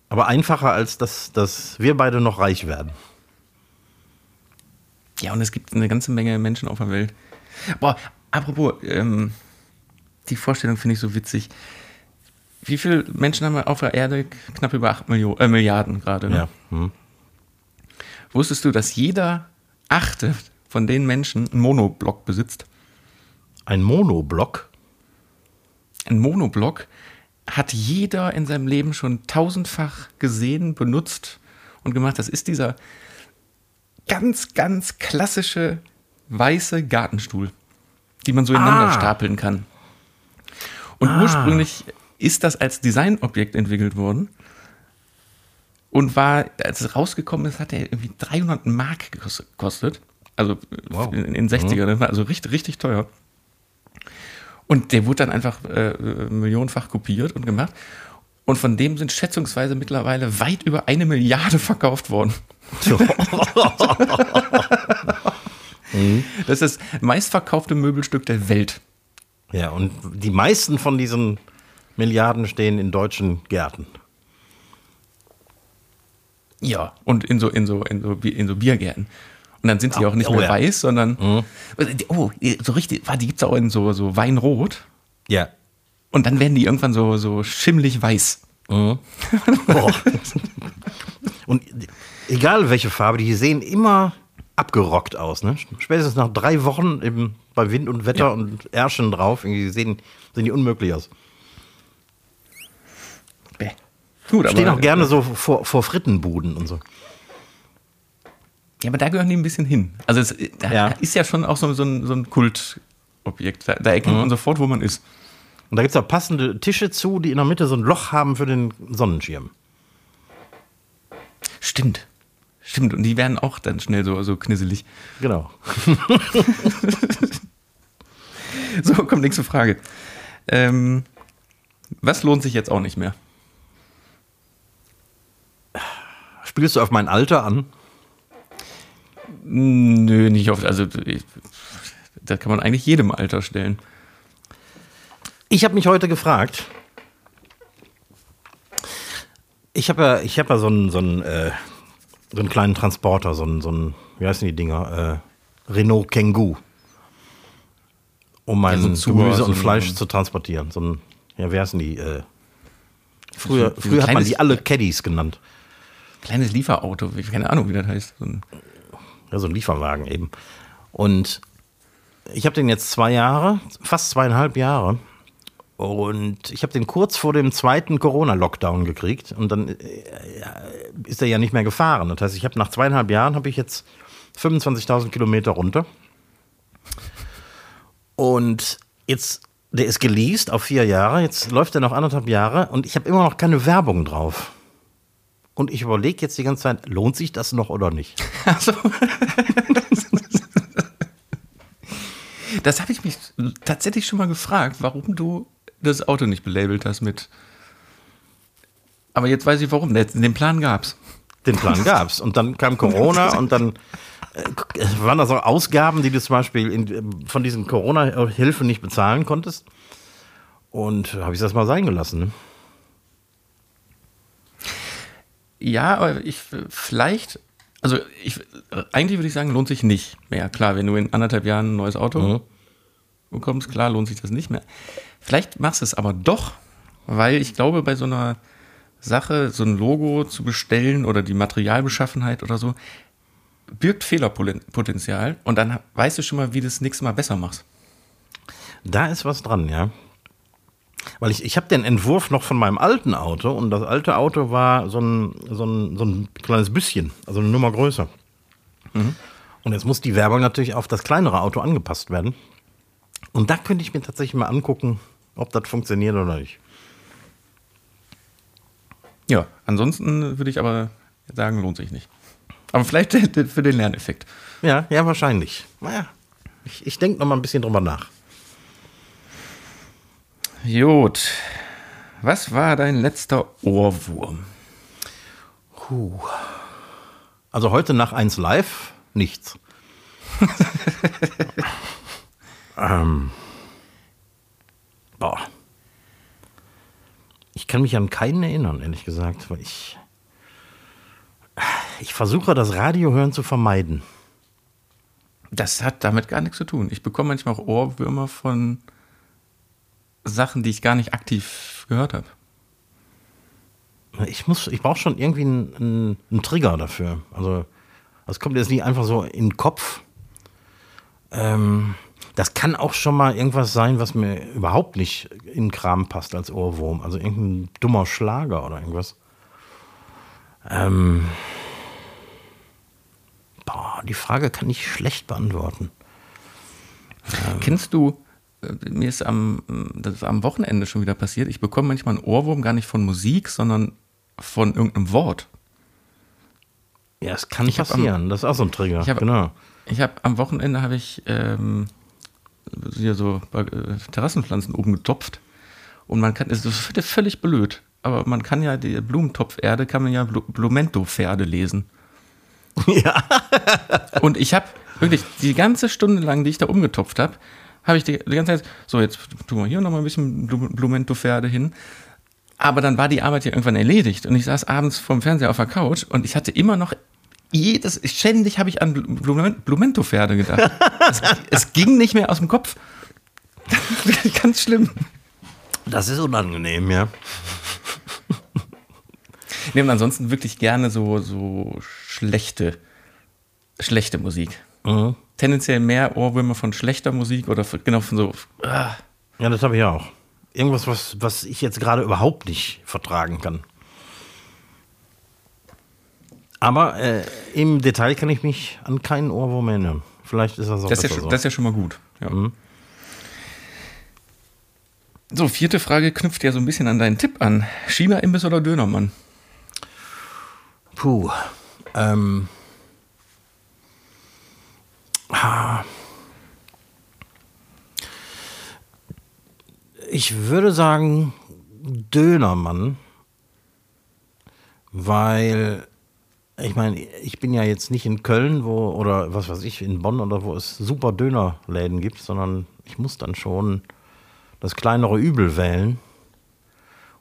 Aber einfacher als dass, dass wir beide noch reich werden. ja, und es gibt eine ganze Menge Menschen auf der Welt. Boah, apropos, ähm, die Vorstellung finde ich so witzig. Wie viele Menschen haben wir auf der Erde? Knapp über 8 Millionen, äh, Milliarden gerade. Ne? Ja. Hm. Wusstest du, dass jeder achte von den Menschen einen Monoblock besitzt? Ein Monoblock. Ein Monoblock hat jeder in seinem Leben schon tausendfach gesehen, benutzt und gemacht. Das ist dieser ganz, ganz klassische weiße Gartenstuhl, die man so ineinander Ah. stapeln kann. Und Ah. ursprünglich ist das als Designobjekt entwickelt worden und war, als es rausgekommen ist, hat er irgendwie 300 Mark gekos- gekostet. Also Wow. in den 60er, das war also richtig, richtig teuer. Und der wurde dann einfach äh, millionenfach kopiert und gemacht. Und von dem sind schätzungsweise mittlerweile weit über eine Milliarde verkauft worden. Das ist das meistverkaufte Möbelstück der Welt. Ja, und die meisten von diesen Milliarden stehen in deutschen Gärten. Ja. Und in so, in so, in so, in so Biergärten. Und dann sind sie auch nicht oh mehr ja. weiß, sondern, oh, so richtig, die gibt es auch in so, so Weinrot. Ja. Und dann werden die irgendwann so, so schimmlig weiß. Boah. Und egal welche Farbe, die sehen immer abgerockt aus. Ne? Spätestens nach drei Wochen eben bei Wind und Wetter Ja. und Ärschen drauf, irgendwie sehen, sehen die unmöglich aus. Bäh. Gut, Stehen auch gerne so vor, vor Frittenbuden und so. Ja, aber da gehören die ein bisschen hin. Also es da Ja. ist ja schon auch so, so ein, so ein Kultobjekt. Da, da erkennt man sofort, wo man ist. Und da gibt es auch passende Tische zu, die in der Mitte so ein Loch haben für den Sonnenschirm. Stimmt. Stimmt. Und die werden auch dann schnell so, so knisselig. Genau. So, kommt nächste Frage. Ähm, was lohnt sich jetzt auch nicht mehr? Spielst du auf mein Alter an? Nö, nicht oft. Also, da kann man eigentlich jedem Alter stellen. Ich habe mich heute gefragt. Ich habe ja, ich hab ja so einen, so, einen, äh, so einen kleinen Transporter, so einen, so einen, wie heißen die Dinger? Äh, Renault Kangoo. Um mein Ja, so Gemüse so und Fleisch zu transportieren. So ein, ja, wie heißen die? Äh, früher früher hat man die alle Caddies genannt. Kleines Lieferauto. Ich- Keine Ahnung, wie das heißt. So ein, Ja, so ein Lieferwagen eben. Und ich habe den jetzt zwei Jahre, fast zweieinhalb Jahre. Und ich habe den kurz vor dem zweiten Corona-Lockdown gekriegt. Und dann äh, ist er ja nicht mehr gefahren. Das heißt, ich habe nach zweieinhalb Jahren habe ich jetzt 25.000 Kilometer runter. Und jetzt, der ist geleast auf vier Jahre. Jetzt läuft er noch anderthalb Jahre. Und ich habe immer noch keine Werbung drauf. Und ich überlege jetzt die ganze Zeit, lohnt sich das noch oder nicht? Also, das habe ich mich tatsächlich schon mal gefragt, warum du das Auto nicht belabelt hast mit. Aber jetzt weiß ich warum. Den Plan gab's. Den Plan gab's. Und dann kam Corona und dann äh, waren das auch Ausgaben, die du zum Beispiel in, von diesen Corona-Hilfen nicht bezahlen konntest. Und habe ich das mal sein gelassen. Ne? Ja, aber ich vielleicht, also ich, eigentlich würde ich sagen, lohnt sich nicht mehr. Klar, wenn du in anderthalb Jahren ein neues Auto mhm. bekommst, klar, lohnt sich das nicht mehr. Vielleicht machst du es aber doch, weil ich glaube, bei so einer Sache, so ein Logo zu bestellen oder die Materialbeschaffenheit oder so, birgt Fehlerpotenzial und dann weißt du schon mal, wie du das nächste Mal besser machst. Da ist was dran, ja. Weil ich, ich habe den Entwurf noch von meinem alten Auto und das alte Auto war so ein, so ein, so ein kleines bisschen, also eine Nummer größer. Mhm. Und jetzt muss die Werbung natürlich auf das kleinere Auto angepasst werden. Und da könnte ich mir tatsächlich mal angucken, ob das funktioniert oder nicht. Ja, ansonsten würde ich aber sagen, lohnt sich nicht. Aber vielleicht für den Lerneffekt. Ja, ja, wahrscheinlich. Naja, ich, ich denke noch mal ein bisschen drüber nach. Gut. Was war dein letzter Ohrwurm? Puh. Also heute nach 1 Live nichts. ähm. Boah. Ich kann mich an keinen erinnern, ehrlich gesagt, weil ich. Ich versuche das Radiohören zu vermeiden. Das hat damit gar nichts zu tun. Ich bekomme manchmal auch Ohrwürmer von Sachen, die ich gar nicht aktiv gehört habe. Ich muss, ich brauche schon irgendwie einen, einen, einen, Trigger dafür. Also, das kommt jetzt nicht einfach so in den Kopf. Ähm, das kann auch schon mal irgendwas sein, was mir überhaupt nicht in den Kram passt als Ohrwurm. Also irgendein dummer Schlager oder irgendwas. Ähm, boah, die Frage kann ich schlecht beantworten. Ähm, Kennst du, mir ist am, das ist am Wochenende schon wieder passiert, ich bekomme manchmal einen Ohrwurm gar nicht von Musik, sondern von irgendeinem Wort. Ja, es kann ich passieren. Am, das ist auch so ein Trigger. Ich hab, genau. Ich habe am Wochenende habe ich ähm, hier so äh, Terrassenpflanzen oben getopft. Und man kann, das ist völlig blöd, aber man kann ja die Blumentopferde, kann man ja Blumento-Pferde lesen. Ja. und ich habe wirklich die ganze Stunde lang, die ich da umgetopft habe, habe ich die, die, ganze Zeit, so jetzt tun wir hier nochmal ein bisschen Blumento-Pferde hin. Aber dann war die Arbeit ja irgendwann erledigt und ich saß abends vorm Fernseher auf der Couch und ich hatte immer noch jedes, ständig habe ich an Blumento-Pferde gedacht. es, es, ging nicht mehr aus dem Kopf. Ganz schlimm. Das ist unangenehm, ja. Ich nehme ansonsten wirklich gerne so, so schlechte, schlechte Musik. Mhm. Tendenziell mehr Ohrwürmer von schlechter Musik oder von, genau von so. Ah. Ja, das habe ich auch. Irgendwas, was, was ich jetzt gerade überhaupt nicht vertragen kann. Aber äh, im Detail kann ich mich an keinen Ohrwurm erinnern. Vielleicht ist das auch das ist ja, so. Das ist ja schon mal gut. Ja. Mhm. So, vierte Frage knüpft ja so ein bisschen an deinen Tipp an. China-Imbiss oder Dönermann? Puh. Ähm. Ah. Ich würde sagen Dönermann, weil ich meine, ich bin ja jetzt nicht in Köln, wo, oder was weiß ich, in Bonn oder wo es super Dönerläden gibt, sondern ich muss dann schon das kleinere Übel wählen.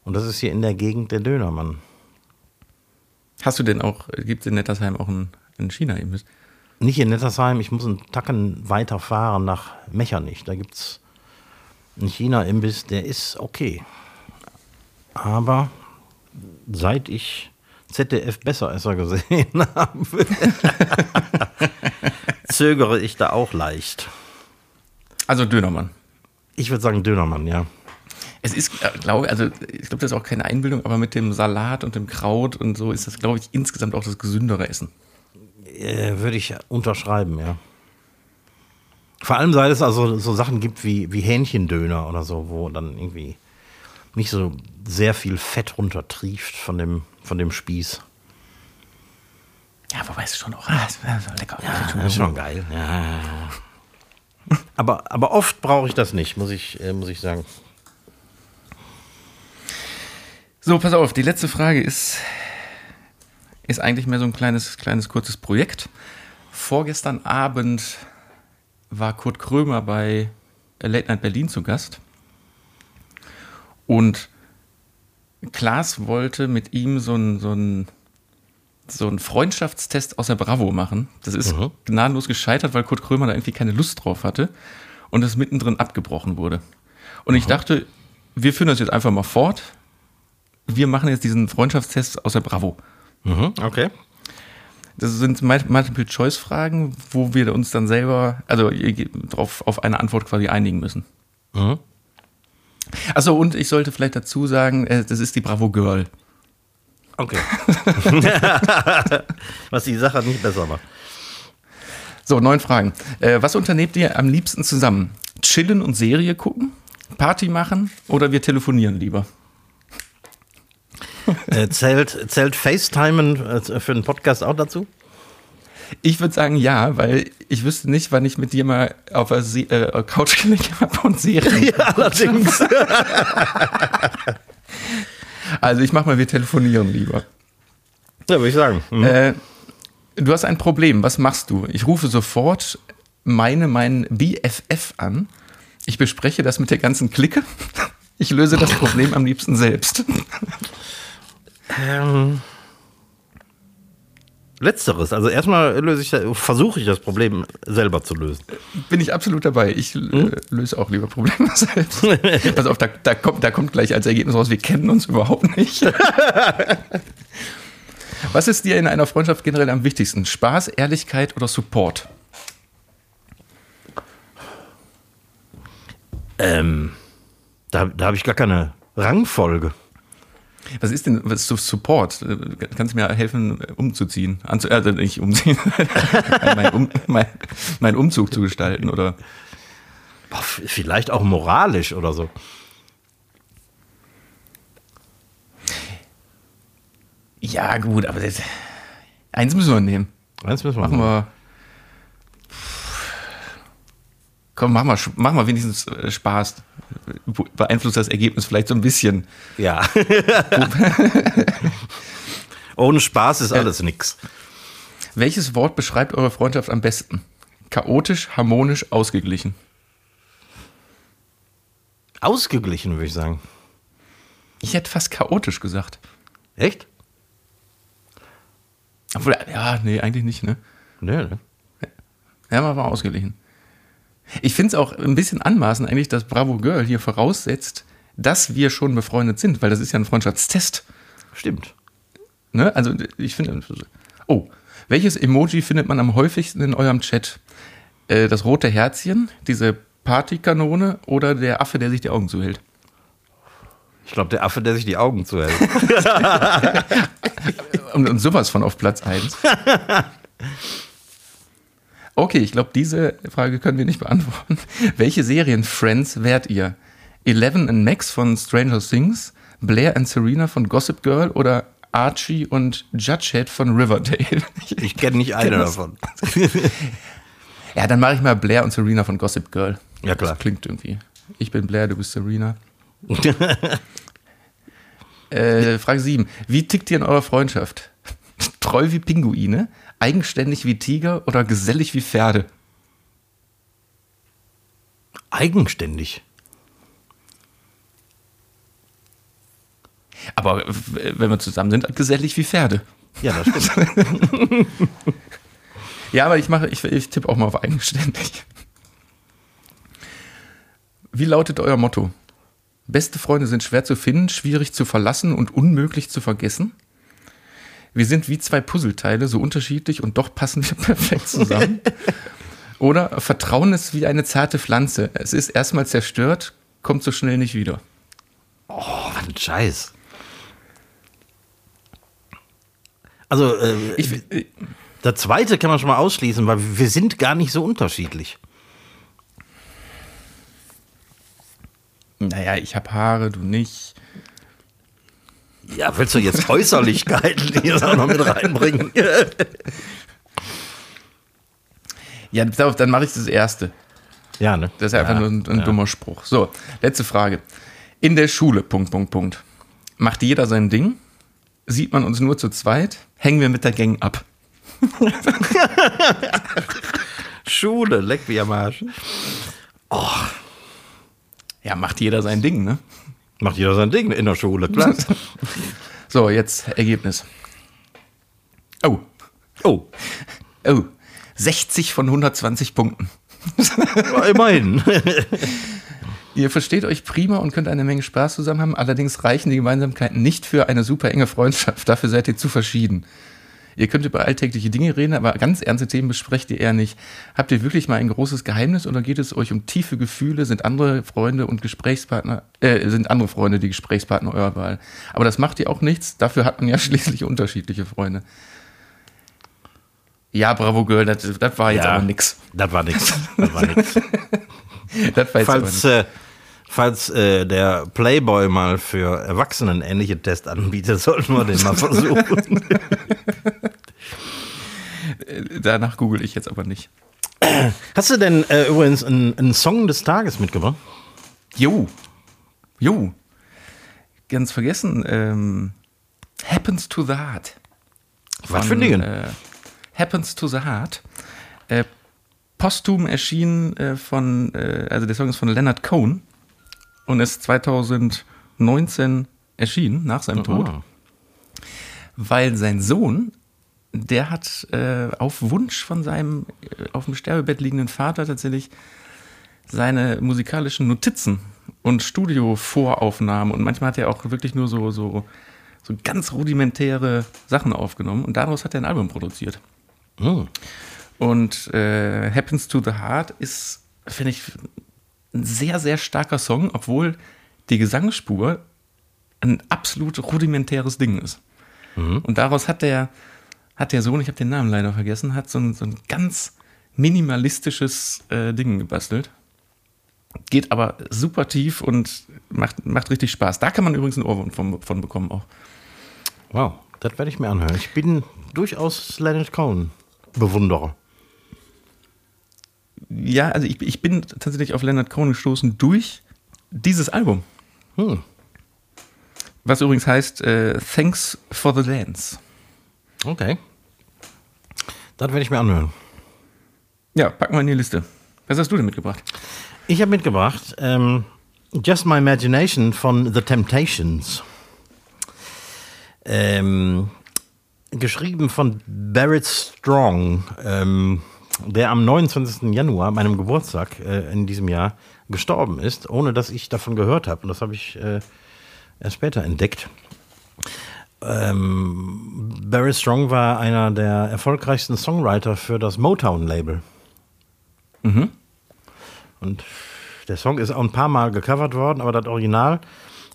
Und das ist hier in der Gegend der Dönermann. Hast du denn auch, gibt es in Nettersheim auch einen, einen China-Imbiss? Nicht in Nettersheim, ich muss einen Tacken weiter fahren nach Mechernich. Da gibt es einen China-Imbiss, der ist okay. Aber seit ich ZDF Besseresser gesehen habe, zögere ich da auch leicht. Also Dönermann. Ich würde sagen Dönermann, ja. Es ist, äh, glaube also ich glaube, das ist auch keine Einbildung, aber mit dem Salat und dem Kraut und so ist das, glaube ich, insgesamt auch das gesündere Essen. Äh, würde ich unterschreiben, ja. Vor allem, seit es also so Sachen gibt wie, wie Hähnchendöner oder so, wo dann irgendwie nicht so sehr viel Fett runtertrieft von dem, von dem Spieß. Ja, wobei es schon auch ah, lecker. Ja, das ist schon geil. Ja. Aber, aber oft brauche ich das nicht, muss ich, äh, muss ich sagen. So, pass auf, die letzte Frage ist ist eigentlich mehr so ein kleines, kleines kurzes Projekt. Vorgestern Abend war Kurt Krömer bei Late Night Berlin zu Gast. Und Klaas wollte mit ihm so ein, so ein, so ein Freundschaftstest aus der Bravo machen. Das ist mhm. gnadenlos gescheitert, weil Kurt Krömer da irgendwie keine Lust drauf hatte und es mittendrin abgebrochen wurde. Und mhm. ich dachte, wir führen das jetzt einfach mal fort. Wir machen jetzt diesen Freundschaftstest aus der Bravo. Mhm, okay. Das sind Multiple-Choice-Fragen, wo wir uns dann selber, also drauf, auf eine Antwort quasi einigen müssen. Mhm. Achso, und ich sollte vielleicht dazu sagen, äh, das ist die Bravo Girl. Okay. Was die Sache nicht besser macht. So, neun Fragen. Äh, was unternehmt ihr am liebsten zusammen? Chillen und Serie gucken? Party machen oder wir telefonieren lieber? Äh, zählt, zählt FaceTimen äh, für einen Podcast auch dazu? Ich würde sagen ja, weil ich wüsste nicht, wann ich mit dir mal auf der Se äh, Couch gelegt habe und Serien. Ja, allerdings. also ich mach mal, wir telefonieren lieber. Ja, würde ich sagen. Mhm. Äh, du hast ein Problem. Was machst du? Ich rufe sofort meine, meinen BFF an. Ich bespreche das mit der ganzen Clique. Ich löse das Problem am liebsten selbst. Ähm, letzteres. Also erstmal löse ich, versuche ich das Problem selber zu lösen. Bin ich absolut dabei. Ich äh, hm? löse auch lieber Probleme selbst. Pass auf, da, da, kommt, da kommt gleich als Ergebnis raus, wir kennen uns überhaupt nicht. Was ist dir in einer Freundschaft generell am wichtigsten? Spaß, Ehrlichkeit oder Support? Ähm, da, da habe ich gar keine Rangfolge. Was ist denn was ist Support? Kannst du mir helfen, umzuziehen? Anzu also nicht umziehen, mein, um, mein, mein, Umzug zu gestalten oder? Boah, vielleicht auch moralisch oder so. Ja, gut, aber das, eins müssen wir nehmen. Eins müssen wir Machen wir. Komm, mach mal, mach mal wenigstens äh, Spaß. Beeinflusst das Ergebnis vielleicht so ein bisschen. Ja. Ohne Spaß ist alles nix. Welches Wort beschreibt eure Freundschaft am besten? Chaotisch, harmonisch, ausgeglichen. Ausgeglichen, würde ich sagen. Ich hätte fast chaotisch gesagt. Echt? Obwohl, ja, nee, eigentlich nicht, ne? Nee, ne? Ja, aber war ausgeglichen. Ich finde es auch ein bisschen anmaßend eigentlich, dass Bravo Girl hier voraussetzt, dass wir schon befreundet sind, weil das ist ja ein Freundschaftstest. Stimmt. Ne? Also ich finde. Oh, welches Emoji findet man am häufigsten in eurem Chat? Äh, das rote Herzchen, diese Partykanone oder der Affe, der sich die Augen zuhält? Ich glaube, der Affe, der sich die Augen zuhält. und, und sowas von auf Platz 1. Okay, ich glaube, diese Frage können wir nicht beantworten. Welche Serien Friends wärt ihr? Eleven and Max von Stranger Things, Blair and Serena von Gossip Girl oder Archie und Judgehead von Riverdale? Ich, ich kenne nicht eine davon. ja, dann mache ich mal Blair und Serena von Gossip Girl. Ja, klar. Das klingt irgendwie. Ich bin Blair, du bist Serena. äh, Frage 7. Wie tickt ihr in eurer Freundschaft? Treu wie Pinguine? Eigenständig wie Tiger oder gesellig wie Pferde? Eigenständig. Aber wenn wir zusammen sind, gesellig wie Pferde. Ja, das stimmt. ja, aber ich mache, ich, ich tippe auch mal auf eigenständig. Wie lautet euer Motto? Beste Freunde sind schwer zu finden, schwierig zu verlassen und unmöglich zu vergessen? Wir sind wie zwei Puzzleteile, so unterschiedlich und doch passen wir perfekt zusammen. Oder Vertrauen ist wie eine zarte Pflanze. Es ist erstmal zerstört, kommt so schnell nicht wieder. Oh, was ein Scheiß. Also, äh, ich, äh, der zweite kann man schon mal ausschließen, weil wir sind gar nicht so unterschiedlich. Naja, ich habe Haare, du nicht. Ja, willst du jetzt Äußerlichkeiten hier auch noch mit reinbringen? ja, dann mache ich das erste. Ja, ne? Das ist ja, einfach nur ein, ein ja. dummer Spruch. So, letzte Frage. In der Schule, Punkt, Punkt, Punkt. Macht jeder sein Ding? sieht man uns nur zu zweit, hängen wir mit der Gang ab. Schule, leck mich am Arsch. Ja, macht jeder sein Ding, ne? Macht jeder sein Ding in der Schule, klar. So, jetzt Ergebnis. Oh, oh, oh. 60 von 120 Punkten. ja, immerhin. Ihr versteht euch prima und könnt eine Menge Spaß zusammen haben, allerdings reichen die Gemeinsamkeiten nicht für eine super enge Freundschaft. Dafür seid ihr zu verschieden. Ihr könnt über alltägliche Dinge reden, aber ganz ernste Themen besprecht ihr eher nicht. Habt ihr wirklich mal ein großes Geheimnis oder geht es euch um tiefe Gefühle? Sind andere Freunde und Gesprächspartner, äh, sind andere Freunde die Gesprächspartner eurer Wahl? Aber das macht ihr auch nichts. Dafür hat man ja schließlich unterschiedliche Freunde. Ja, bravo Girl, das, das war jetzt Ja. aber nix. Das war nix. Das war nix. Das war jetzt aber Falls, äh, falls äh, der Playboy mal für Erwachsenen ähnliche Tests anbietet, sollten wir den mal versuchen. Danach google ich jetzt aber nicht. Hast du denn äh, übrigens einen, einen Song des Tages mitgebracht? Jo. Jo. Ganz vergessen. Ähm, Happens to the Heart. Was für ein Ding? Äh, Happens to the Heart. Äh, posthum erschienen äh, von, äh, also der Song ist von Leonard Cohen und ist 2019 erschienen, nach seinem Tod. Ah. weil sein Sohn, der hat äh, auf Wunsch von seinem äh, auf dem Sterbebett liegenden Vater tatsächlich seine musikalischen Notizen und Studiovoraufnahmen und manchmal hat er auch wirklich nur so, so, so ganz rudimentäre Sachen aufgenommen und daraus hat er ein Album produziert. Hm. Und äh, Happens to the Heart ist, finde ich, ein sehr, sehr starker Song, obwohl die Gesangsspur ein absolut rudimentäres Ding ist. Und daraus hat der, hat der Sohn, ich habe den Namen leider vergessen, hat so ein, so ein ganz minimalistisches äh, Ding gebastelt. Geht aber super tief und macht, macht richtig Spaß. Da kann man übrigens einen Ohrwurm von, von bekommen auch. Wow, das werde ich mir anhören. Ich bin durchaus Leonard Cohen Bewunderer. Ja, also ich, ich bin tatsächlich auf Leonard Cohen gestoßen durch dieses Album. Hm. Was übrigens heißt äh, Thanks for the Dance. Okay. Das werde ich mir anhören. Ja, packen wir in die Liste. Was hast du denn mitgebracht? Ich habe mitgebracht ähm, Just My Imagination von The Temptations. Ähm, geschrieben von Barrett Strong, ähm, der am 29. Januar, meinem Geburtstag äh, in diesem Jahr, gestorben ist, ohne dass ich davon gehört habe. Und das habe ich äh, erst später entdeckt. Ähm, Barry Strong war einer der erfolgreichsten Songwriter für das Motown-Label. Und der Song ist auch ein paar Mal gecovert worden, aber das Original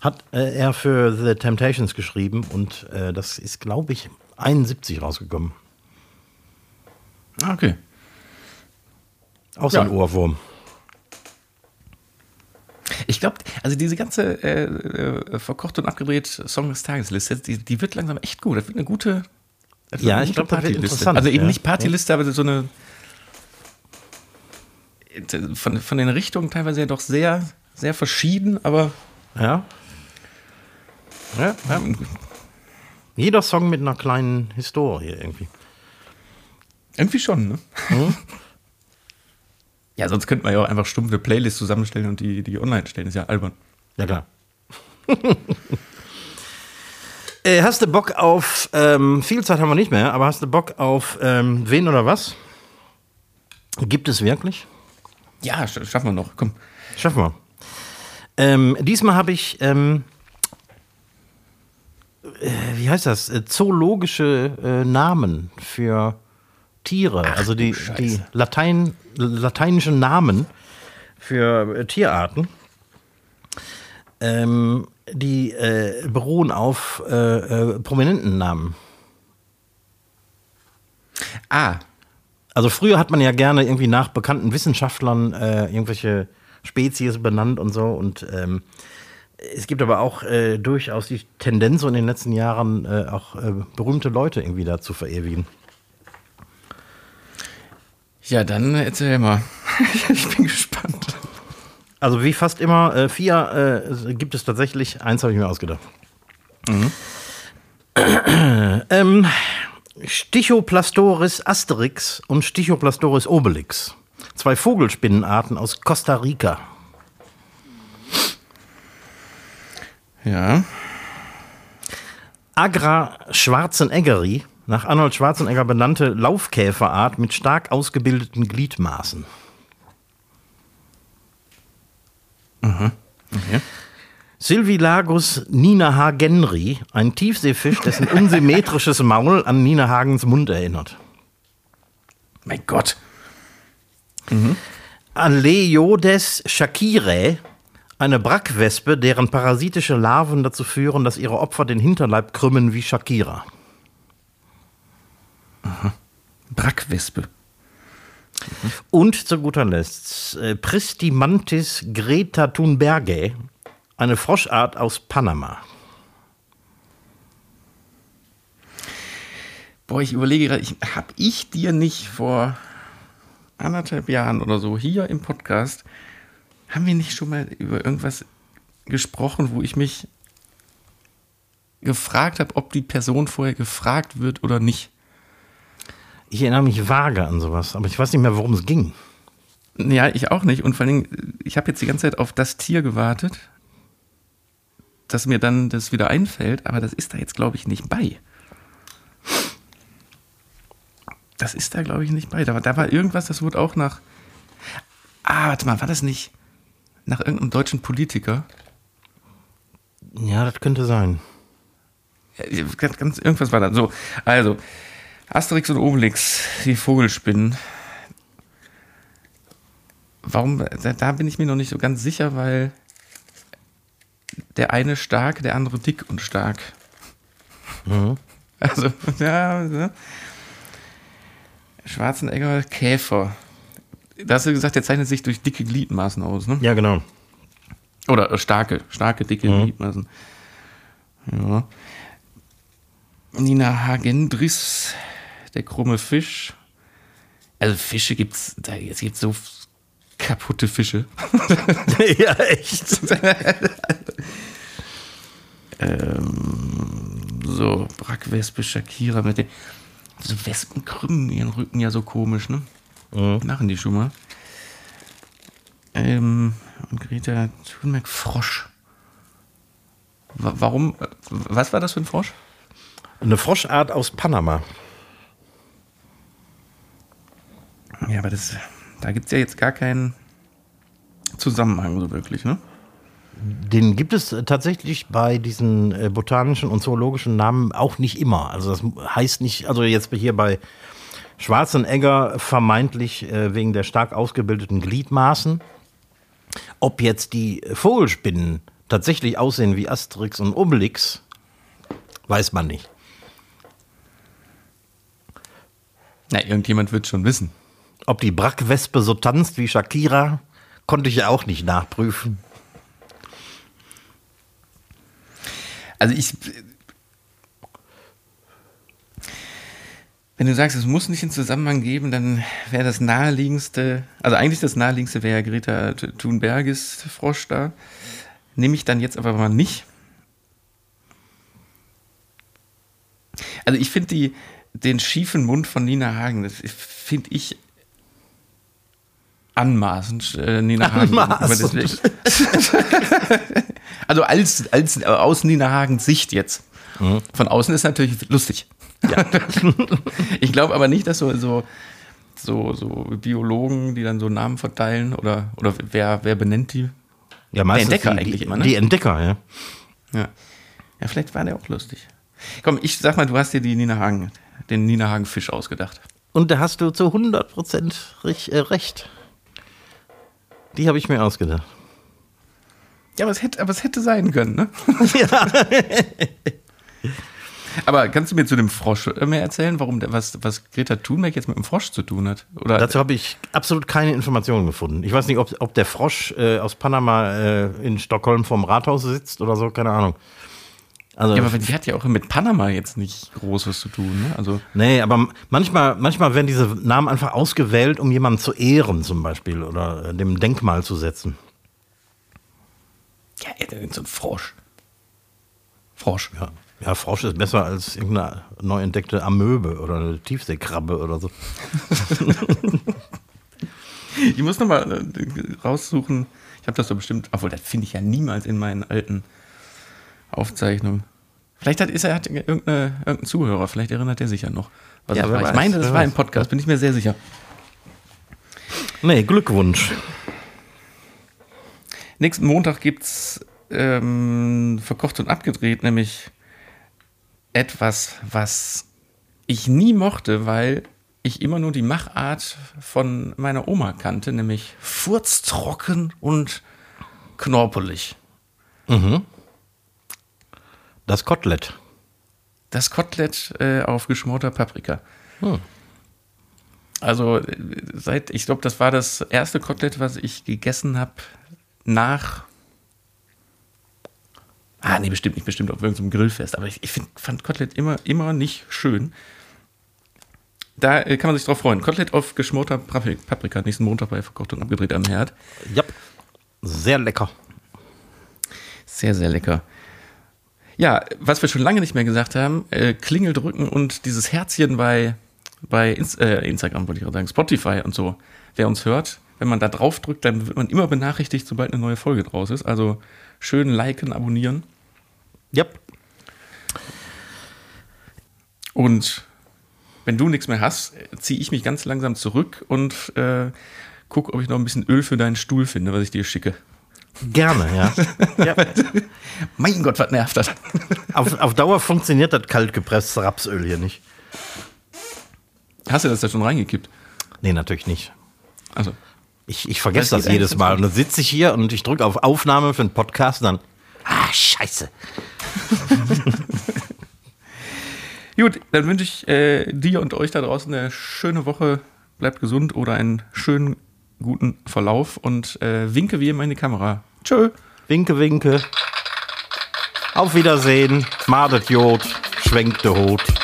hat äh, er für The Temptations geschrieben und äh, das ist, glaube ich, 71 rausgekommen. Ah, okay. Auch so Ja. ein Ohrwurm. Ich glaube, also diese ganze äh, äh, verkocht und abgedreht Song des Tagesliste, die, die wird langsam echt gut. Das wird eine gute, Ja, eine ich gute glaub, das wird Partyliste. interessant, Also eben ja. nicht Partyliste, aber so eine von, von den Richtungen teilweise ja doch sehr, sehr verschieden, aber Ja. Ja, ja. Jeder Song mit einer kleinen Historie irgendwie. irgendwie schon, ne? Ja, sonst könnte man ja auch einfach stumpf eine Playlist zusammenstellen und die, die online stellen. Ist ja albern. Ja, klar. äh, hast du Bock auf, ähm, viel Zeit haben wir nicht mehr, aber hast du Bock auf ähm, wen oder was? Gibt es wirklich? Ja, sch schaffen wir noch. Komm. Schaffen wir. Ähm, diesmal habe ich, ähm, äh, wie heißt das, äh, zoologische äh, Namen für Tiere. also die, die Latein, lateinischen Namen für äh, Tierarten. Ähm, die äh, beruhen auf äh, äh, prominenten Namen. Ah, Also früher hat man ja gerne irgendwie nach bekannten Wissenschaftlern äh, irgendwelche Spezies benannt und so. Und ähm, es gibt aber auch äh, durchaus die Tendenz, so in den letzten Jahren auch berühmte Leute irgendwie da zu verewigen. Ja, dann erzähl mal. ich bin gespannt. Also wie fast immer, äh, vier äh, gibt es tatsächlich. Eins habe ich mir ausgedacht. ähm, Stichoplastoris asterix und Stichoplastoris obelix. Zwei Vogelspinnenarten aus Costa Rica. Ja. Agra schwarzeneggeri, nach Arnold Schwarzenegger benannte Laufkäferart mit stark ausgebildeten Gliedmaßen. Okay. Sylvilagus ninahagenri, ein Tiefseefisch, dessen unsymmetrisches Maul an Nina Hagens Mund erinnert. Mein Gott. Aleiodes shakirae, eine Brackwespe, deren parasitische Larven dazu führen, dass ihre Opfer den Hinterleib krümmen wie Shakira. Brackwespe. Und zu guter Letzt äh, Pristimantis greta thunbergae, eine Froschart aus Panama. Boah, ich überlege gerade, habe ich dir nicht vor anderthalb Jahren oder so hier im Podcast, haben wir nicht schon mal über irgendwas gesprochen, wo ich mich gefragt habe, ob die Person vorher gefragt wird oder nicht? Ich erinnere mich vage an sowas, aber ich weiß nicht mehr, worum es ging. Ja, ich auch nicht. Und vor allen Dingen, ich habe jetzt die ganze Zeit auf das Tier gewartet, dass mir dann das wieder einfällt, aber das ist da jetzt, glaube ich, nicht bei. Das ist da, glaube ich, nicht bei. Da, war- da war irgendwas, das wurde auch nach. Ah, warte mal, war das nicht nach irgendeinem deutschen Politiker? Ja, das könnte sein. Ja, Ganz, ganz, irgendwas war da. So, also, Asterix und Obelix, die Vogelspinnen. Warum, da, da bin ich mir noch nicht so ganz sicher, weil der eine stark, der andere dick und stark. Also, ja, ja. Schwarzenegger, Käfer. Da hast du gesagt, der zeichnet sich durch dicke Gliedmaßen aus, ne? Ja, genau. Oder äh, starke, starke, dicke Gliedmaßen. Ja. Nina Hagendris, der krumme Fisch. Also Fische gibt's, da es gibt so kaputte Fische. ja, echt. So, Brackwespe, Shakira mit den. So Wespen krümmen ihren Rücken ja so komisch, ne? Machen die schon mal. Ähm, und Greta Thunberg, Frosch. Wa- Warum? äh, Was war das für ein Frosch? Eine Froschart aus Panama. Ja, aber das, da gibt es ja jetzt gar keinen Zusammenhang so wirklich, ne? Den gibt es tatsächlich bei diesen äh, botanischen und zoologischen Namen auch nicht immer. Also das heißt nicht, also jetzt hier bei Schwarzenegger vermeintlich äh, wegen der stark ausgebildeten Gliedmaßen. Ob jetzt die Vogelspinnen tatsächlich aussehen wie Asterix und Obelix, weiß man nicht. Na, irgendjemand wird schon wissen. Ob die Brackwespe so tanzt wie Shakira, konnte ich ja auch nicht nachprüfen. Also ich. Wenn du sagst, es muss nicht einen Zusammenhang geben, dann wäre das naheliegendste, also eigentlich das naheliegendste wäre Greta Thunberges Frosch da. Nehme ich dann jetzt aber mal nicht. Also ich finde den schiefen Mund von Nina Hagen, das finde ich anmaßend, äh, Nina Hagen. Anmaßend. Also als, als äh, aus Nina Hagens Sicht jetzt. Von außen ist natürlich lustig. Ja. Ich glaube aber nicht, dass so, so, so, so Biologen, die dann so Namen verteilen oder, oder wer, wer benennt die? Ja, meistens Entdecker die, eigentlich die, immer, ne? Die Entdecker, ja. Ja. ja, vielleicht war der auch lustig. Komm, ich sag mal, du hast dir die Nina Hagen, den Nina Hagen Fisch ausgedacht. Und da hast du zu 100% rich, äh, recht. Die habe ich mir ausgedacht. Ja, aber es hätte, aber es hätte sein können, ne? ja. Aber kannst du mir zu dem Frosch äh, mehr erzählen, warum was, was Greta Thunberg jetzt mit dem Frosch zu tun hat? Oder Dazu habe ich absolut keine Informationen gefunden. Ich weiß nicht, ob, ob der Frosch äh, aus Panama äh, in Stockholm vorm Rathaus sitzt oder so, keine Ahnung. Also, ja, aber die hat ja auch mit Panama jetzt nicht groß was zu tun, ne? Also nee, aber manchmal, manchmal werden diese Namen einfach ausgewählt, um jemanden zu ehren, zum Beispiel, oder äh, dem Denkmal zu setzen. ja, so ein Frosch. Frosch. Ja, Ja, Frosch ist besser als irgendeine neu entdeckte Amöbe oder eine Tiefseekrabbe oder so. Ich muss nochmal äh, raussuchen. Ich habe das so bestimmt, obwohl das finde ich ja niemals in meinen alten Aufzeichnungen. Vielleicht hat, ist er, hat irgendeine, irgendein Zuhörer, vielleicht erinnert er sich ja noch. Was Ja, ich, ich meine, das war im Podcast, bin ich mir sehr sicher. Nee, Glückwunsch. Nächsten Montag gibt es ähm, verkocht und abgedreht, nämlich etwas, was ich nie mochte, weil ich immer nur die Machart von meiner Oma kannte, nämlich furztrocken und knorpelig. Das Kotelett. Das Kotelett äh, auf geschmorter Paprika. Hm. Also äh, seit, ich glaube, das war das erste Kotelett, was ich gegessen habe nach. Ah, nee, bestimmt nicht, bestimmt auf irgendeinem Grillfest. Aber ich, ich find, fand Kotelett immer, immer nicht schön. Da äh, kann man sich drauf freuen. Kotelett auf geschmorter Papri- Paprika, nächsten Montag bei Verkocht und abgedreht am Herd. Ja. Sehr lecker. Sehr, sehr lecker. Ja, was wir schon lange nicht mehr gesagt haben, äh, Klingel drücken und dieses Herzchen bei, bei Inst äh, Instagram, wollte ich gerade sagen, Spotify und so. Wer uns hört, wenn man da drauf drückt, dann wird man immer benachrichtigt, sobald eine neue Folge draus ist. Also schön liken, abonnieren. Ja. Und wenn du nichts mehr hast, ziehe ich mich ganz langsam zurück und äh, gucke, ob ich noch ein bisschen Öl für deinen Stuhl finde, was ich dir schicke. Gerne, ja. ja. Mein Gott, was nervt das? Auf, auf Dauer funktioniert das kaltgepresste Rapsöl hier nicht. Hast du das da schon reingekippt? Nee, natürlich nicht. Also, Ich, ich vergesse Das das, jedes Mal. Und dann sitze ich hier und ich drücke auf Aufnahme für einen Podcast und dann. Ah, scheiße. Gut, dann wünsche ich äh, dir und euch da draußen eine schöne Woche. Bleibt gesund oder einen schönen, guten Verlauf und äh, winke wie immer in die Kamera. Tschö. Winke, winke. Auf Wiedersehen. Madet Jod. Schwenkt de Hut.